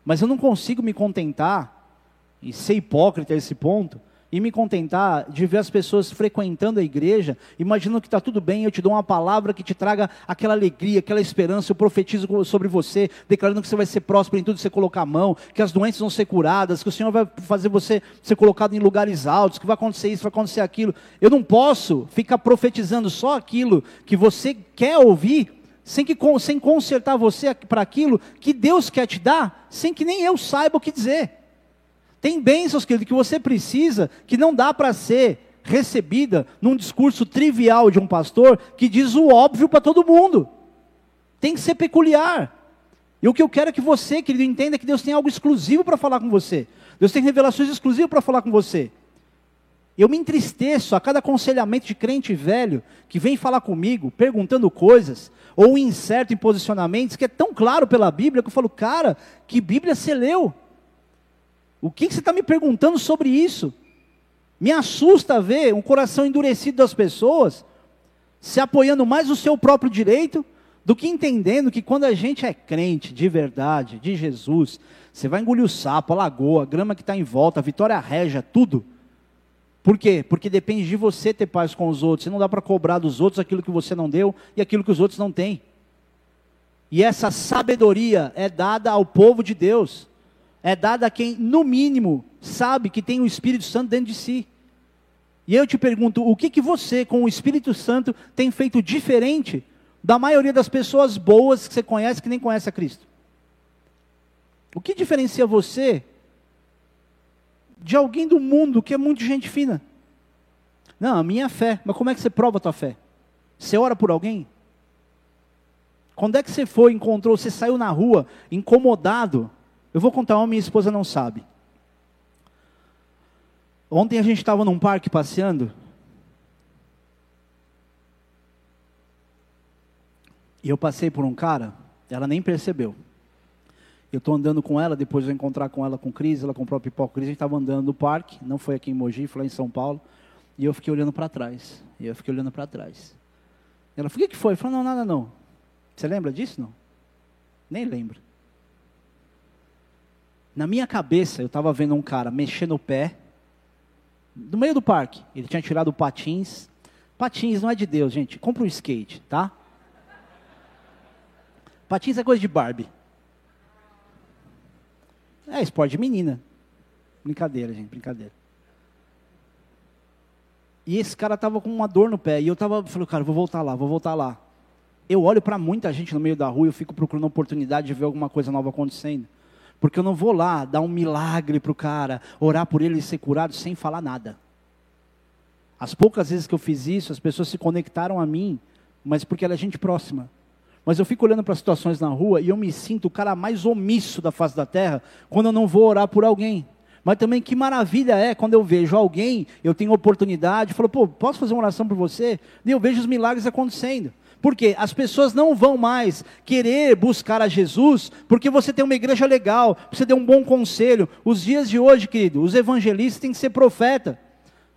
mas eu não consigo me contentar e ser hipócrita a esse ponto e me contentar de ver as pessoas frequentando a igreja, imaginando que está tudo bem, eu te dou uma palavra que te traga aquela alegria, aquela esperança, eu profetizo sobre você, declarando que você vai ser próspero em tudo que você colocar a mão, que as doenças vão ser curadas, que o Senhor vai fazer você ser colocado em lugares altos, que vai acontecer isso, vai acontecer aquilo. Eu não posso ficar profetizando só aquilo que você quer ouvir, sem, que, sem consertar você para aquilo que Deus quer te dar, sem que nem eu saiba o que dizer. Tem bênçãos, querido, que você precisa, que não dá para ser recebida num discurso trivial de um pastor que diz o óbvio para todo mundo. Tem que ser peculiar. E o que eu quero é que você, querido, entenda que Deus tem algo exclusivo para falar com você. Deus tem revelações exclusivas para falar com você. Eu me entristeço a cada aconselhamento de crente velho que vem falar comigo, perguntando coisas, ou incerto em posicionamentos, que é tão claro pela Bíblia, que eu falo, cara, que Bíblia você leu? O que, você está me perguntando sobre isso? Me assusta ver um coração endurecido das pessoas se apoiando mais no seu próprio direito do que entendendo que quando a gente é crente de verdade, de Jesus, você vai engolir o sapo, a lagoa, a grama que está em volta, a vitória régia, tudo. Por quê? Porque depende de você ter paz com os outros. Você não dá para cobrar dos outros aquilo que você não deu e aquilo que os outros não têm. E essa sabedoria é dada ao povo de Deus é dada a quem, no mínimo, sabe que tem o Espírito Santo dentro de si. E eu te pergunto, o que, que você, com o Espírito Santo, tem feito diferente da maioria das pessoas boas que você conhece que nem conhece a Cristo? O que diferencia você de alguém do mundo que é muito gente fina? Não, a minha fé. Mas como é que você prova a tua fé? Você ora por alguém? Quando é que você foi, encontrou, você saiu na rua incomodado eu vou contar uma, minha esposa não sabe. Ontem a gente estava num parque passeando. E eu passei por um cara, ela nem percebeu. Eu estou andando com ela, depois eu encontrar com ela com Cris, ela comprou pipoca Cris, a gente estava andando no parque, não foi aqui em Mogi, foi lá em São Paulo. E eu fiquei olhando para trás. E eu fiquei olhando para trás. Ela o que foi? Eu falei, não, nada não. Você lembra disso? Não. Nem lembro. Na minha cabeça, eu estava vendo um cara mexendo o pé, no meio do parque. Ele tinha tirado patins. Patins não é de Deus, gente. Compra um skate, tá? Patins é coisa de Barbie. É esporte de menina. Brincadeira, gente, brincadeira. E esse cara tava com uma dor no pé. E eu tava, falei, cara, vou voltar lá, vou voltar lá. Eu olho para muita gente no meio da rua e eu fico procurando oportunidade de ver alguma coisa nova acontecendo. Porque eu não vou lá dar um milagre para o cara, orar por ele ser curado sem falar nada. As poucas vezes que eu fiz isso, as pessoas se conectaram a mim, mas porque ela é gente próxima. Mas eu fico olhando para situações na rua e eu me sinto o cara mais omisso da face da terra quando eu não vou orar por alguém. Mas também que maravilha é quando eu vejo alguém, eu tenho oportunidade, falo, pô, posso fazer uma oração por você? E eu vejo os milagres acontecendo. Porque as pessoas não vão mais querer buscar a Jesus porque você tem uma igreja legal, você tem um bom conselho. Os dias de hoje, querido, os evangelistas têm que ser profeta,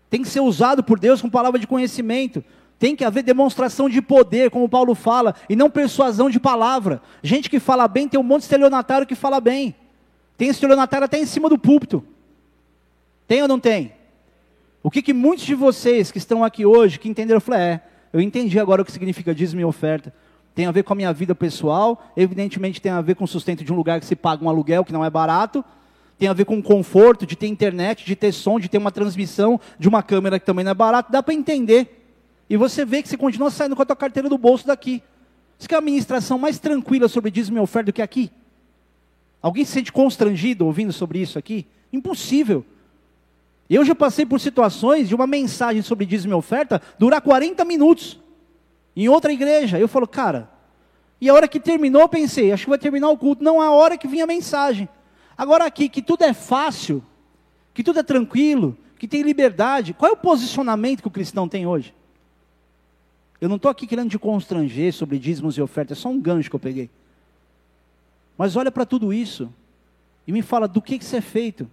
tem que ser usado por Deus com palavra de conhecimento. Tem que haver demonstração de poder, como Paulo fala, e não persuasão de palavra. Gente que fala bem, tem um monte de estelionatário que fala bem. Tem estelionatário até em cima do púlpito. Tem ou não tem? O que, que muitos de vocês que estão aqui hoje, que entenderam, eu falei, é, eu entendi agora o que significa dízimo e oferta. Tem a ver com a minha vida pessoal, evidentemente tem a ver com o sustento de um lugar que se paga um aluguel que não é barato, tem a ver com o conforto de ter internet, de ter som, de ter uma transmissão de uma câmera que também não é barato, dá para entender. E você vê que você continua saindo com a tua carteira do bolso daqui. Você quer uma ministração mais tranquila sobre dízimo e oferta do que aqui? Alguém se sente constrangido ouvindo sobre isso aqui? Impossível. Eu já passei por situações de uma mensagem sobre dízimo e oferta durar 40 minutos em outra igreja. Eu falo, cara, e a hora que terminou, eu pensei, acho que vai terminar o culto. Não, a hora que vinha a mensagem. Agora aqui, que tudo é fácil, que tudo é tranquilo, que tem liberdade. Qual é o posicionamento que o cristão tem hoje? Eu não estou aqui querendo te constranger sobre dízimos e ofertas, é só um gancho que eu peguei. Mas olha para tudo isso e me fala do que, que você é feito.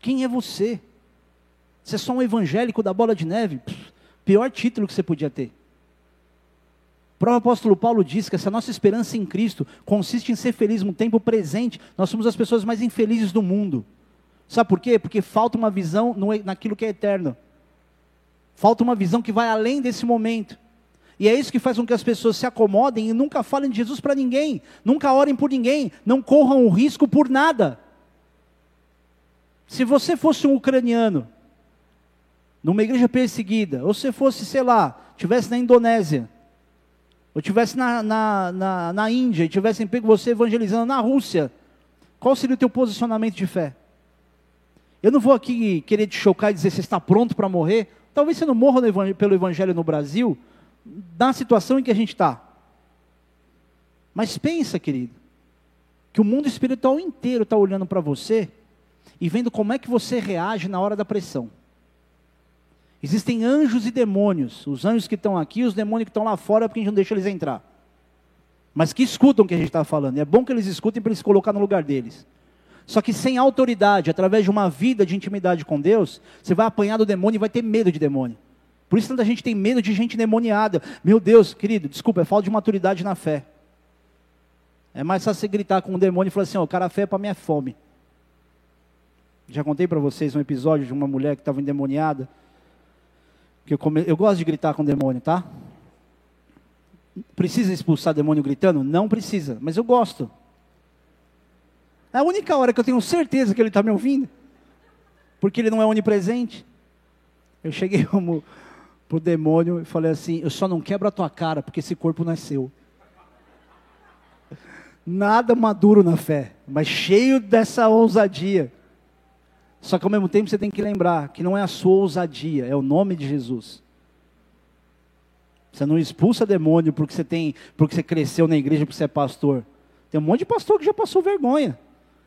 Quem é você? Você é só um evangélico da bola de neve? Pff, pior título que você podia ter. O próprio apóstolo Paulo diz que essa nossa esperança em Cristo consiste em ser feliz no tempo presente. Nós somos as pessoas mais infelizes do mundo. Sabe por quê? Porque falta uma visão naquilo que é eterno. Falta uma visão que vai além desse momento. E é isso que faz com que as pessoas se acomodem e nunca falem de Jesus para ninguém, nunca orem por ninguém, não corram o risco por nada. Se você fosse um ucraniano, numa igreja perseguida, ou se fosse, sei lá, tivesse na Indonésia, ou tivesse na, na, na, na Índia, e tivessem pego você evangelizando na Rússia, qual seria o teu posicionamento de fé? Eu não vou aqui querer te chocar e dizer você está pronto para morrer. Talvez você não morra pelo evangelho no Brasil, na situação em que a gente está. Mas pensa, querido, que o mundo espiritual inteiro está olhando para você e vendo como é que você reage na hora da pressão. Existem anjos e demônios, os anjos que estão aqui, os demônios que estão lá fora, porque a gente não deixa eles entrar. Mas que escutam o que a gente está falando. E é bom que eles escutem para eles se colocar no lugar deles. Só que sem autoridade, através de uma vida de intimidade com Deus, você vai apanhar do demônio e vai ter medo de demônio. Por isso tanta gente tem medo de gente demoniada. Meu Deus, querido, desculpa, é falta de maturidade na fé. É mais fácil você gritar com um demônio e falar assim: ó, oh, o cara fé para mim é fome. Já contei para vocês um episódio de uma mulher que estava endemoniada. Que eu, come... eu gosto de gritar com o demônio, tá? Precisa expulsar demônio gritando? Não precisa, mas eu gosto. É a única hora que eu tenho certeza que ele está me ouvindo, porque ele não é onipresente. Eu cheguei (laughs) como pro demônio e falei assim: Eu só não quebro a tua cara, porque esse corpo não é seu. Nada maduro na fé, mas cheio dessa ousadia. Só que ao mesmo tempo você tem que lembrar que não é a sua ousadia, é o nome de Jesus. Você não expulsa demônio porque você tem, porque você cresceu na igreja, porque você é pastor. Tem um monte de pastor que já passou vergonha.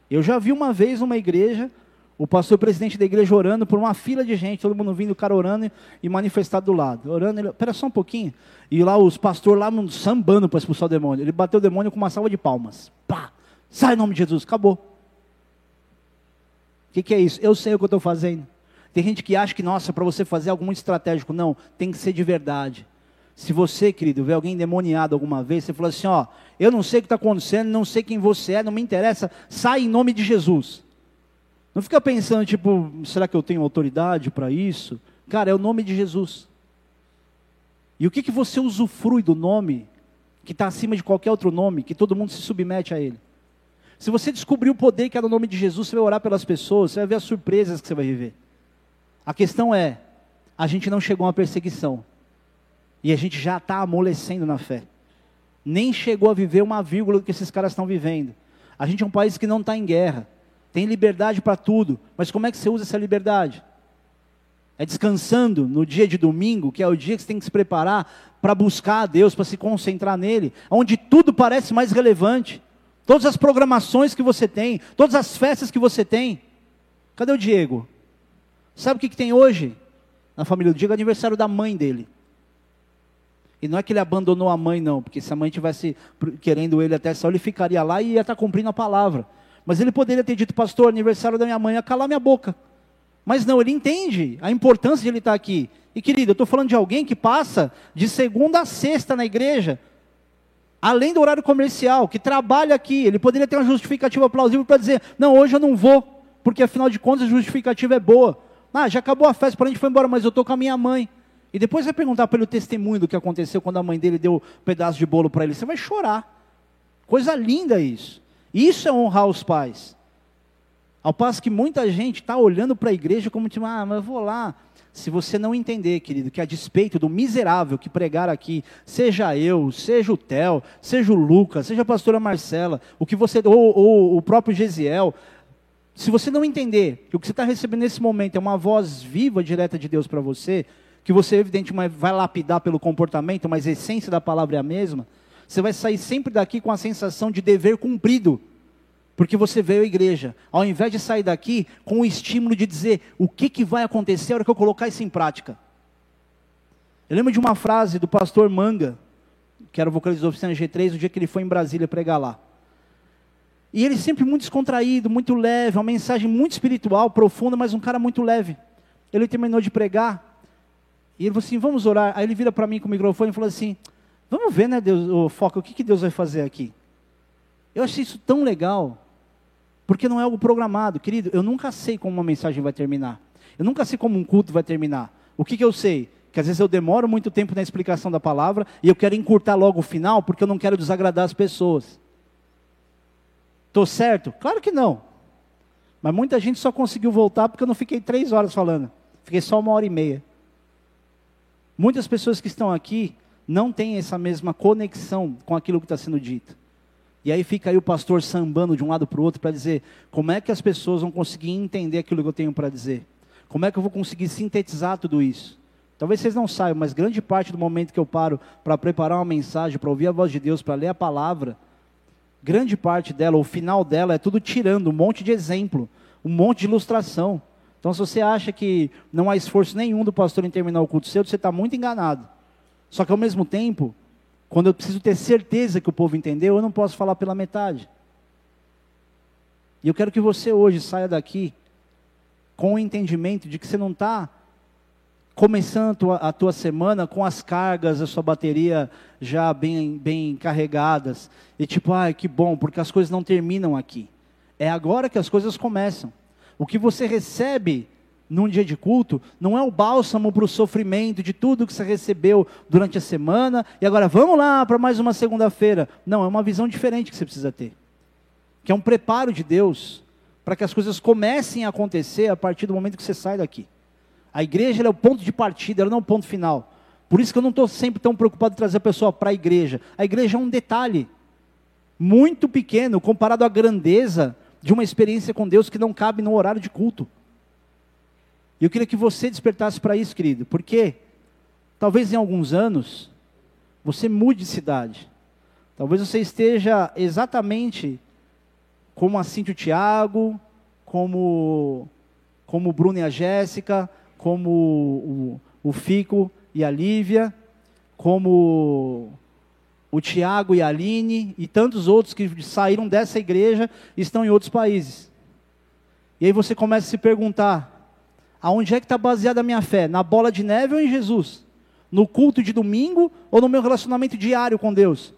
Eu já vi uma vez uma igreja, o pastor presidente da igreja orando por uma fila de gente, todo mundo vindo, o cara orando e manifestado do lado. Orando, ele, pera só um pouquinho. E lá os pastores lá sambando para expulsar o demônio. Ele bateu o demônio com uma salva de palmas. Pá! Sai em nome de Jesus, acabou. O que, que é isso? Eu sei o que eu estou fazendo. Tem gente que acha que, nossa, para você fazer algo muito estratégico. Não, tem que ser de verdade. Se você, querido, vê alguém demoniado alguma vez, você fala assim: ó, eu não sei o que está acontecendo, não sei quem você é, não me interessa, sai em nome de Jesus. Não fica pensando, tipo, será que eu tenho autoridade para isso? Cara, é o nome de Jesus. E o que, que você usufrui do nome que está acima de qualquer outro nome, que todo mundo se submete a ele? Se você descobrir o poder que é no nome de Jesus, você vai orar pelas pessoas, você vai ver as surpresas que você vai viver. A questão é, a gente não chegou a uma perseguição. E a gente já está amolecendo na fé. Nem chegou a viver uma vírgula do que esses caras estão vivendo. A gente é um país que não está em guerra. Tem liberdade para tudo. Mas como é que você usa essa liberdade? É descansando no dia de domingo, que é o dia que você tem que se preparar para buscar a Deus, para se concentrar nele, onde tudo parece mais relevante. Todas as programações que você tem, todas as festas que você tem. Cadê o Diego? Sabe o que, que tem hoje? Na família do Diego, é aniversário da mãe dele. E não é que ele abandonou a mãe, não, porque se a mãe tivesse querendo ele até só, ele ficaria lá e ia estar cumprindo a palavra. Mas ele poderia ter dito, pastor, aniversário da minha mãe, ia calar minha boca. Mas não, ele entende a importância de ele estar aqui. E querido, eu estou falando de alguém que passa de segunda a sexta na igreja, além do horário comercial, que trabalha aqui. Ele poderia ter uma justificativa plausível para dizer, não, hoje eu não vou, porque afinal de contas a justificativa é boa. Ah, já acabou a festa, para a gente foi embora, mas eu estou com a minha mãe. E depois vai perguntar para ele o testemunho do que aconteceu quando a mãe dele deu um pedaço de bolo para ele. Você vai chorar. Coisa linda isso. Isso é honrar os pais. Ao passo que muita gente está olhando para a igreja como tipo, ah, mas eu vou lá. Se você não entender, querido, que a despeito do miserável que pregar aqui, seja eu, seja o Theo, seja o Lucas, seja a pastora Marcela, o que você, ou, ou o próprio Gesiel, se você não entender que o que você está recebendo nesse momento é uma voz viva, direta de Deus para você, que você evidentemente vai lapidar pelo comportamento, mas a essência da palavra é a mesma, você vai sair sempre daqui com a sensação de dever cumprido. Porque você veio à igreja, ao invés de sair daqui com o estímulo de dizer o que, que vai acontecer na hora que eu colocar isso em prática. Eu lembro de uma frase do pastor Manga, que era o vocalista da oficina G3, no dia que ele foi em Brasília pregar lá. E ele sempre muito descontraído, muito leve, uma mensagem muito espiritual, profunda, mas um cara muito leve. Ele terminou de pregar, e ele falou assim: Vamos orar. Aí ele vira para mim com o microfone e falou assim: Vamos ver, né, Deus, o foco, o que, que Deus vai fazer aqui? Eu achei isso tão legal. Porque não é algo programado. Querido, eu nunca sei como uma mensagem vai terminar. Eu nunca sei como um culto vai terminar. O que, que eu sei? Que às vezes eu demoro muito tempo na explicação da palavra e eu quero encurtar logo o final porque eu não quero desagradar as pessoas. Estou certo? Claro que não. Mas muita gente só conseguiu voltar porque eu não fiquei três horas falando. Fiquei só uma hora e meia. Muitas pessoas que estão aqui não têm essa mesma conexão com aquilo que está sendo dito. E aí fica aí o pastor sambando de um lado para o outro para dizer como é que as pessoas vão conseguir entender aquilo que eu tenho para dizer. Como é que eu vou conseguir sintetizar tudo isso? Talvez vocês não saibam, mas grande parte do momento que eu paro para preparar uma mensagem, para ouvir a voz de Deus, para ler a palavra, grande parte dela, o final dela, é tudo tirando um monte de exemplo, um monte de ilustração. Então, se você acha que não há esforço nenhum do pastor em terminar o culto cedo, você está muito enganado. Só que, ao mesmo tempo, quando eu preciso ter certeza que o povo entendeu, eu não posso falar pela metade. E eu quero que você hoje saia daqui com o entendimento de que você não está começando a tua semana com as cargas da sua bateria já bem, bem carregadas. E tipo, ai, que bom, porque as coisas não terminam aqui. É agora que as coisas começam. O que você recebe num dia de culto, não é o bálsamo para o sofrimento de tudo que você recebeu durante a semana, e agora vamos lá para mais uma segunda-feira. Não, é uma visão diferente que você precisa ter. Que é um preparo de Deus para que as coisas comecem a acontecer a partir do momento que você sai daqui. A igreja é o ponto de partida, ela não é o ponto final. Por isso que eu não estou sempre tão preocupado em trazer a pessoa para a igreja. A igreja é um detalhe muito pequeno comparado à grandeza de uma experiência com Deus que não cabe no horário de culto. E eu queria que você despertasse para isso, querido, porque talvez em alguns anos você mude de cidade. Talvez você esteja exatamente como a Cintia e o Tiago, como, como o Bruno e a Jéssica, como o, o Fico e a Lívia, como o Tiago e a Aline e tantos outros que saíram dessa igreja estão em outros países. E aí você começa a se perguntar: Aonde é que está baseada a minha fé? Na bola de neve ou em Jesus? No culto de domingo ou no meu relacionamento diário com Deus?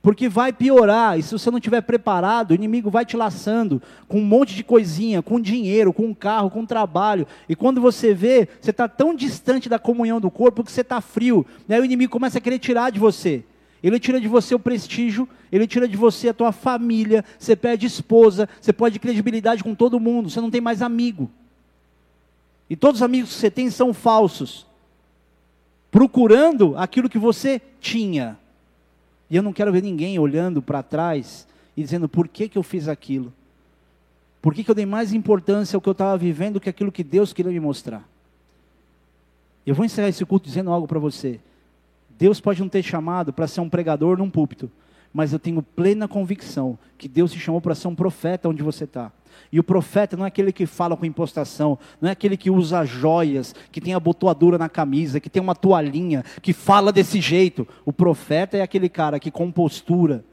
Porque vai piorar, e se você não estiver preparado, o inimigo vai te laçando com um monte de coisinha, com dinheiro, com carro, com trabalho. E quando você vê, você está tão distante da comunhão do corpo que você está frio. E aí o inimigo começa a querer tirar de você. Ele tira de você o prestígio, ele tira de você a tua família, você perde esposa, você perde credibilidade com todo mundo, você não tem mais amigo. E todos os amigos que você tem são falsos, procurando aquilo que você tinha. E eu não quero ver ninguém olhando para trás e dizendo: por que, que eu fiz aquilo? Por que, que eu dei mais importância ao que eu estava vivendo do que aquilo que Deus queria me mostrar? Eu vou encerrar esse culto dizendo algo para você. Deus pode não ter chamado para ser um pregador num púlpito, mas eu tenho plena convicção que Deus te chamou para ser um profeta onde você está. E o profeta não é aquele que fala com impostação, não é aquele que usa joias, que tem a botoadura na camisa, que tem uma toalhinha, que fala desse jeito. O profeta é aquele cara que com postura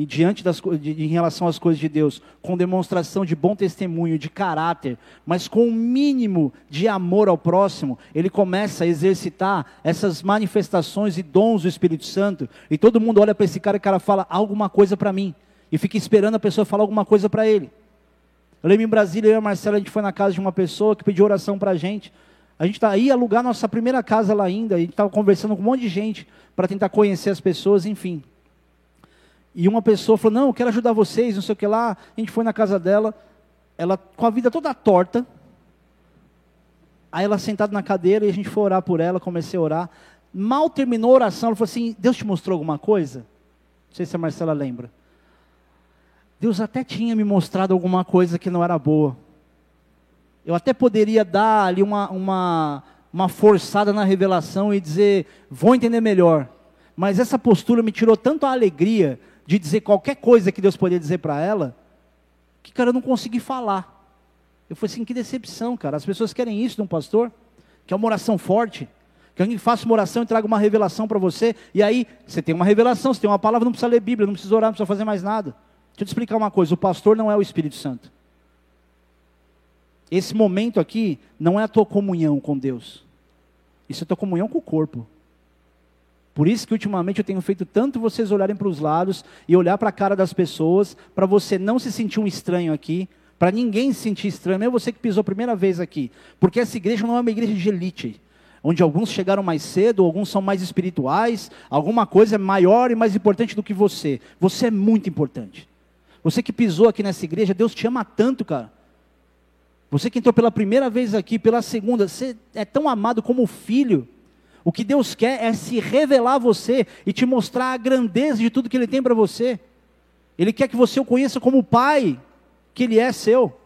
e diante das de, em relação às coisas de Deus, com demonstração de bom testemunho, de caráter, mas com um mínimo de amor ao próximo, ele começa a exercitar essas manifestações e dons do Espírito Santo. E todo mundo olha para esse cara e o cara fala alguma coisa para mim e fica esperando a pessoa falar alguma coisa para ele. Eu lembro em Brasília, eu e a Marcela, a gente foi na casa de uma pessoa que pediu oração para a gente. A gente está aí alugar nossa primeira casa lá ainda, a gente estava conversando com um monte de gente para tentar conhecer as pessoas, enfim. E uma pessoa falou, não, eu quero ajudar vocês, não sei o que lá. A gente foi na casa dela, ela com a vida toda torta. Aí ela sentada na cadeira e a gente foi orar por ela, comecei a orar. Mal terminou a oração, ela falou assim: Deus te mostrou alguma coisa? Não sei se a Marcela lembra. Deus até tinha me mostrado alguma coisa que não era boa. Eu até poderia dar ali uma, uma, uma forçada na revelação e dizer, vou entender melhor. Mas essa postura me tirou tanto a alegria de dizer qualquer coisa que Deus poderia dizer para ela, que, cara, eu não consegui falar. Eu falei assim, que decepção, cara. As pessoas querem isso de um pastor, que é uma oração forte, que alguém faça uma oração e traga uma revelação para você, e aí você tem uma revelação, você tem uma palavra, não precisa ler Bíblia, não precisa orar, não precisa fazer mais nada. Deixa eu te explicar uma coisa: o pastor não é o Espírito Santo. Esse momento aqui não é a tua comunhão com Deus. Isso é a tua comunhão com o corpo. Por isso que ultimamente eu tenho feito tanto vocês olharem para os lados e olhar para a cara das pessoas, para você não se sentir um estranho aqui, para ninguém se sentir estranho, mesmo você que pisou a primeira vez aqui. Porque essa igreja não é uma igreja de elite, onde alguns chegaram mais cedo, alguns são mais espirituais, alguma coisa é maior e mais importante do que você. Você é muito importante. Você que pisou aqui nessa igreja, Deus te ama tanto, cara. Você que entrou pela primeira vez aqui, pela segunda, você é tão amado como filho. O que Deus quer é se revelar a você e te mostrar a grandeza de tudo que Ele tem para você. Ele quer que você o conheça como o Pai que Ele é seu.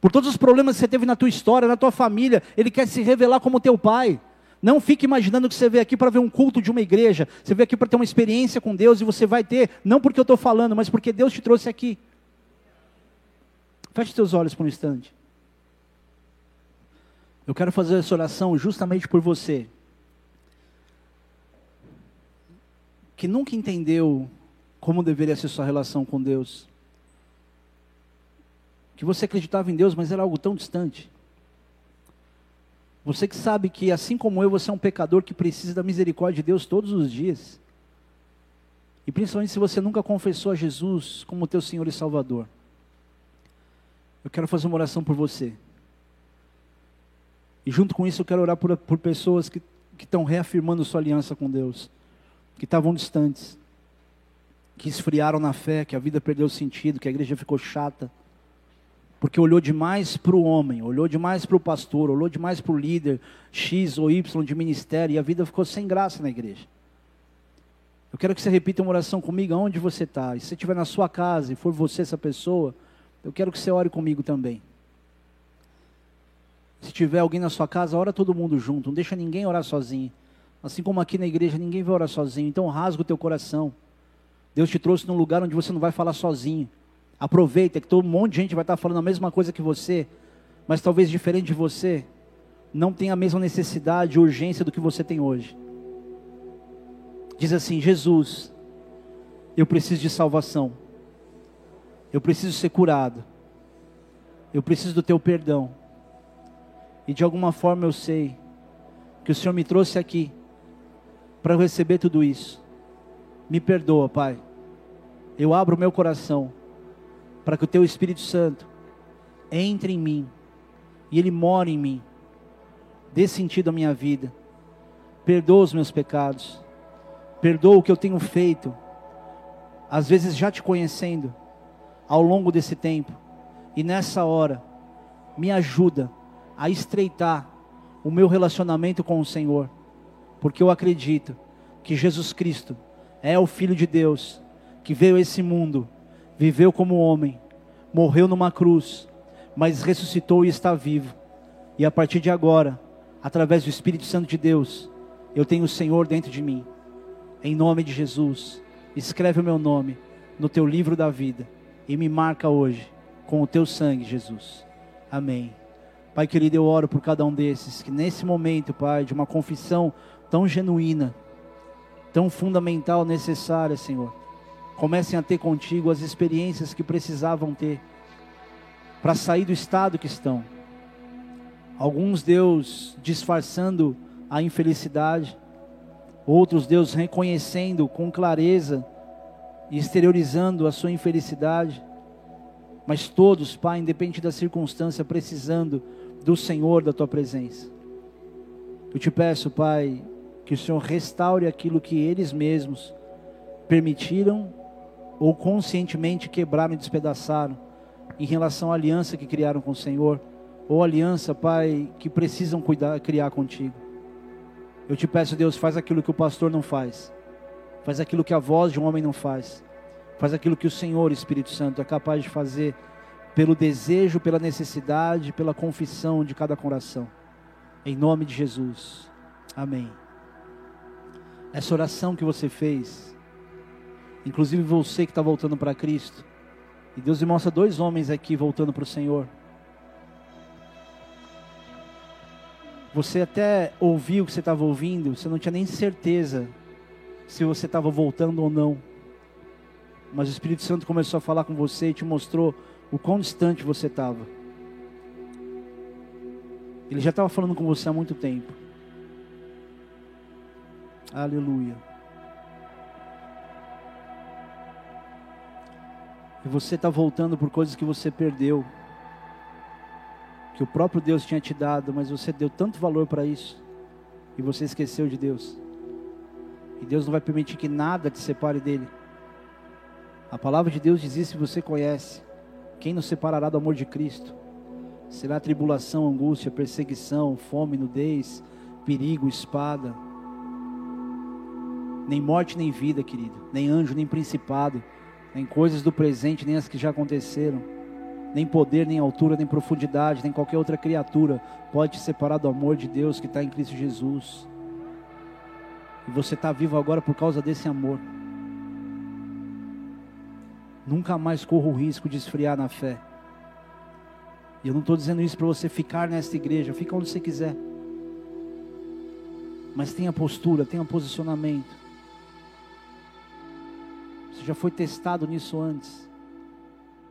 Por todos os problemas que você teve na tua história, na tua família, Ele quer se revelar como teu Pai. Não fique imaginando que você veio aqui para ver um culto de uma igreja. Você veio aqui para ter uma experiência com Deus e você vai ter, não porque eu estou falando, mas porque Deus te trouxe aqui. Feche seus olhos por um instante. Eu quero fazer essa oração justamente por você, que nunca entendeu como deveria ser sua relação com Deus, que você acreditava em Deus, mas era algo tão distante. Você que sabe que, assim como eu, você é um pecador que precisa da misericórdia de Deus todos os dias. E principalmente se você nunca confessou a Jesus como teu Senhor e Salvador. Eu quero fazer uma oração por você. E junto com isso eu quero orar por, por pessoas que, que estão reafirmando sua aliança com Deus, que estavam distantes, que esfriaram na fé, que a vida perdeu sentido, que a igreja ficou chata, porque olhou demais para o homem, olhou demais para o pastor, olhou demais para o líder X ou Y de ministério, e a vida ficou sem graça na igreja. Eu quero que você repita uma oração comigo aonde você está. E se você estiver na sua casa e for você essa pessoa, eu quero que você ore comigo também. Se tiver alguém na sua casa, ora todo mundo junto, não deixa ninguém orar sozinho. Assim como aqui na igreja, ninguém vai orar sozinho. Então rasga o teu coração. Deus te trouxe num lugar onde você não vai falar sozinho. Aproveita que todo um monte de gente vai estar falando a mesma coisa que você, mas talvez diferente de você, não tem a mesma necessidade, urgência do que você tem hoje. Diz assim: Jesus, eu preciso de salvação. Eu preciso ser curado. Eu preciso do teu perdão. E de alguma forma eu sei que o Senhor me trouxe aqui para receber tudo isso. Me perdoa, Pai. Eu abro o meu coração para que o Teu Espírito Santo entre em mim e Ele mora em mim. Dê sentido à minha vida. Perdoa os meus pecados. Perdoa o que eu tenho feito. Às vezes já te conhecendo ao longo desse tempo. E nessa hora, me ajuda a estreitar o meu relacionamento com o Senhor, porque eu acredito que Jesus Cristo é o Filho de Deus que veio a esse mundo, viveu como homem, morreu numa cruz, mas ressuscitou e está vivo. E a partir de agora, através do Espírito Santo de Deus, eu tenho o Senhor dentro de mim. Em nome de Jesus, escreve o meu nome no teu livro da vida e me marca hoje com o teu sangue, Jesus. Amém. Pai querido, eu oro por cada um desses, que nesse momento, Pai, de uma confissão tão genuína, tão fundamental, necessária, Senhor, comecem a ter contigo as experiências que precisavam ter para sair do estado que estão. Alguns, Deus, disfarçando a infelicidade, outros, Deus, reconhecendo com clareza e exteriorizando a sua infelicidade, mas todos, Pai, independente da circunstância, precisando do Senhor, da tua presença. Eu te peço, Pai, que o Senhor restaure aquilo que eles mesmos permitiram ou conscientemente quebraram e despedaçaram em relação à aliança que criaram com o Senhor, ou aliança, Pai, que precisam cuidar, criar contigo. Eu te peço, Deus, faz aquilo que o pastor não faz, faz aquilo que a voz de um homem não faz, faz aquilo que o Senhor, Espírito Santo, é capaz de fazer pelo desejo, pela necessidade, pela confissão de cada coração. Em nome de Jesus. Amém. Essa oração que você fez, inclusive você que está voltando para Cristo, e Deus me mostra dois homens aqui voltando para o Senhor. Você até ouviu o que você estava ouvindo, você não tinha nem certeza se você estava voltando ou não. Mas o Espírito Santo começou a falar com você e te mostrou o quão distante você estava. Ele já estava falando com você há muito tempo. Aleluia. E você está voltando por coisas que você perdeu. Que o próprio Deus tinha te dado, mas você deu tanto valor para isso. E você esqueceu de Deus. E Deus não vai permitir que nada te separe dele. A palavra de Deus diz isso você conhece. Quem nos separará do amor de Cristo? Será tribulação, angústia, perseguição, fome, nudez, perigo, espada. Nem morte, nem vida, querido. Nem anjo, nem principado. Nem coisas do presente, nem as que já aconteceram. Nem poder, nem altura, nem profundidade, nem qualquer outra criatura pode te separar do amor de Deus que está em Cristo Jesus. E você está vivo agora por causa desse amor. Nunca mais corra o risco de esfriar na fé. E eu não estou dizendo isso para você ficar nesta igreja, fica onde você quiser. Mas tenha postura, tenha posicionamento. Você já foi testado nisso antes.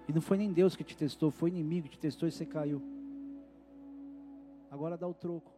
E não foi nem Deus que te testou, foi o inimigo que te testou e você caiu. Agora dá o troco.